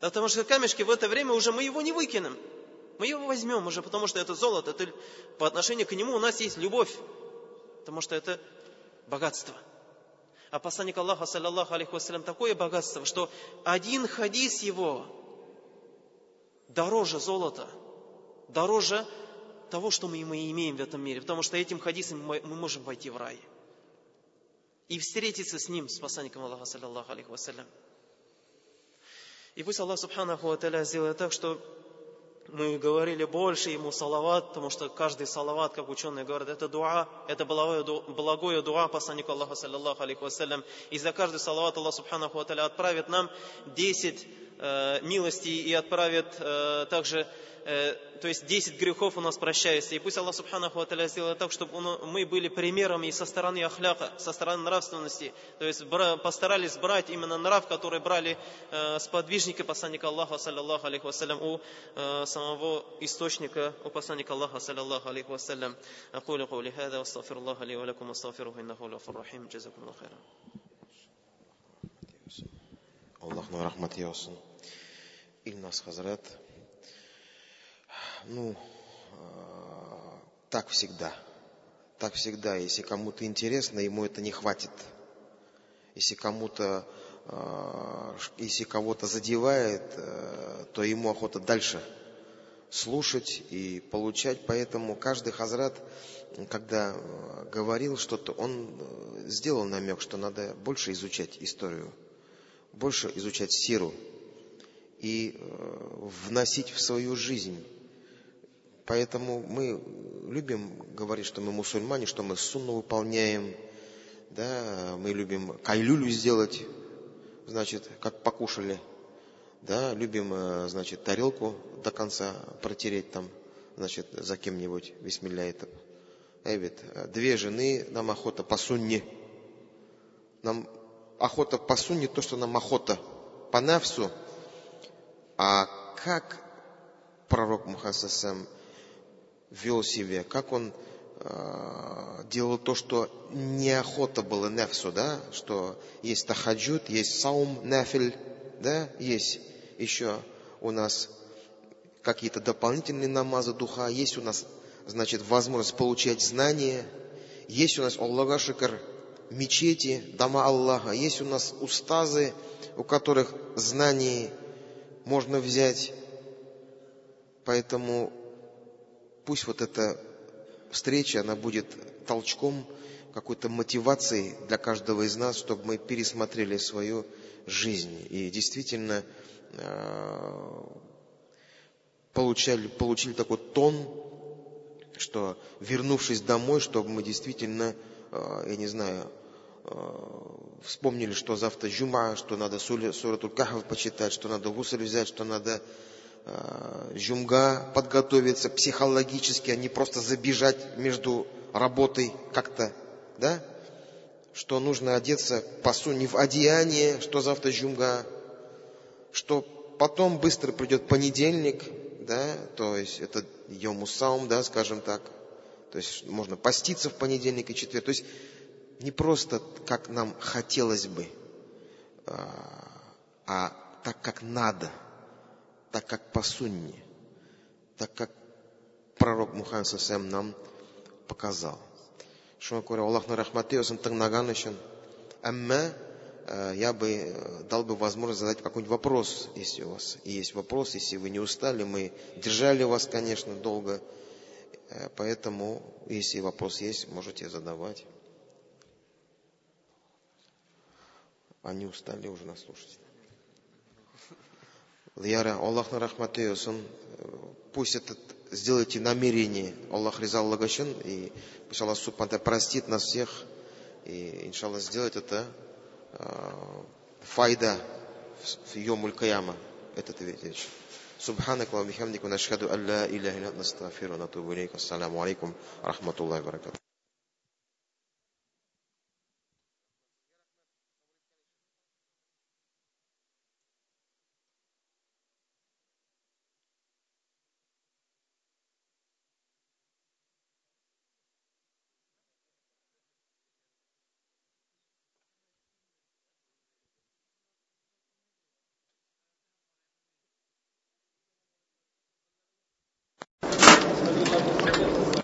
E: Потому что камешки в это время уже мы его не выкинем. Мы его возьмем уже, потому что это золото. Это, по отношению к нему у нас есть любовь. Потому что это богатство. А посланник Аллаха, саллаллаху алейхи вассалям, такое богатство, что один хадис его дороже золота, дороже того, что мы, мы имеем в этом мире. Потому что этим хадисом мы, мы можем войти в рай. И встретиться с ним, с посланником Аллаха, саллаллаху алейхи вассалям. И пусть Аллах Субханаху Ва сделает так, что мы говорили больше ему салават, потому что каждый салават, как ученые говорят, это дуа, это благое, дуа посланнику Аллаха, саллаллаху алейхи вассалям. И за каждый салават Аллах Субханаху Ва отправит нам 10 э, милостей и отправит э, также Э, то есть 10 грехов у нас прощается. И пусть Аллах Субханаху Ва сделает так, чтобы мы были примером и со стороны ахляка, со стороны нравственности. То есть постарались брать именно нрав, который брали э, сподвижники посланника Аллаха, саллаллаху алейхи вассалям, у э, самого источника, у посланника Аллаха, саллаллаху алейхи вассалям. أقول قولي هذا واستغفر الله لي ولكم واستغفروه إنه هو الغفور الرحيم جزاكم الله خيرا
A: Allohning rahmatiga olsin ilnos hazrat ну, а, так всегда. Так всегда. Если кому-то интересно, ему это не хватит. Если кому-то, а, если кого-то задевает, э, то ему охота дальше слушать и получать. Поэтому каждый хазрат, когда говорил что-то, он сделал намек, что надо больше изучать историю, больше изучать сиру и вносить в свою жизнь Поэтому мы любим говорить, что мы мусульмане, что мы сунну выполняем, да, мы любим кайлюлю сделать, значит, как покушали, да, любим, э, значит, тарелку до конца протереть там, значит, за кем-нибудь, бисмилля это. Эвид, две жены, нам охота по сунне. Нам охота по сунне, то, что нам охота по навсу. А как пророк Мухассасам вел себя, как он э, делал то, что неохота было нефсу, да, что есть тахаджуд, есть саум, нефиль, да, есть еще у нас какие-то дополнительные намазы духа, есть у нас значит, возможность получать знания. Есть у нас, Аллаха шикар, мечети, дома Аллаха. Есть у нас устазы, у которых знаний можно взять. Поэтому пусть вот эта встреча, она будет толчком, какой-то мотивацией для каждого из нас, чтобы мы пересмотрели свою жизнь и действительно э, получали, получили такой тон, что вернувшись домой, чтобы мы действительно, э, я не знаю, вспомнили, что завтра жума, что надо сурату кахов почитать, что надо гусаль взять, что надо жумга подготовиться психологически, а не просто забежать между работой как-то, да? Что нужно одеться посу не в одеяние, что завтра жумга, что потом быстро придет понедельник, да, то есть это йомусаум, да, скажем так. То есть можно поститься в понедельник и четверг. То есть не просто как нам хотелось бы, а, а так как надо, так как по сунне, так как пророк Мухаммад Сасам нам показал. Шуңа күрә Аллаһның рәхмәте өчен тыңлаган өчен. Әмма э, я бы э, дал бы возможность задать какой-нибудь вопрос, если у вас есть вопрос, если вы не устали. Мы держали вас, конечно, долго. Э, поэтому, если вопрос есть, можете задавать. Они устали уже нас слушать. Яра, Аллахның рахматы өчен, пусть этот сделайте намерение Аллах Ризаллах үшін и пусть Аллах Субхану простит нас всех и иншаллах сделать это э, файда в Йомуль Каяма этот вечер. سبحانك اللهم وبحمدك ونشهد ان لا اله الا انت نستغفرك ونتوب اليك السلام عليكم ورحمه الله وبركاته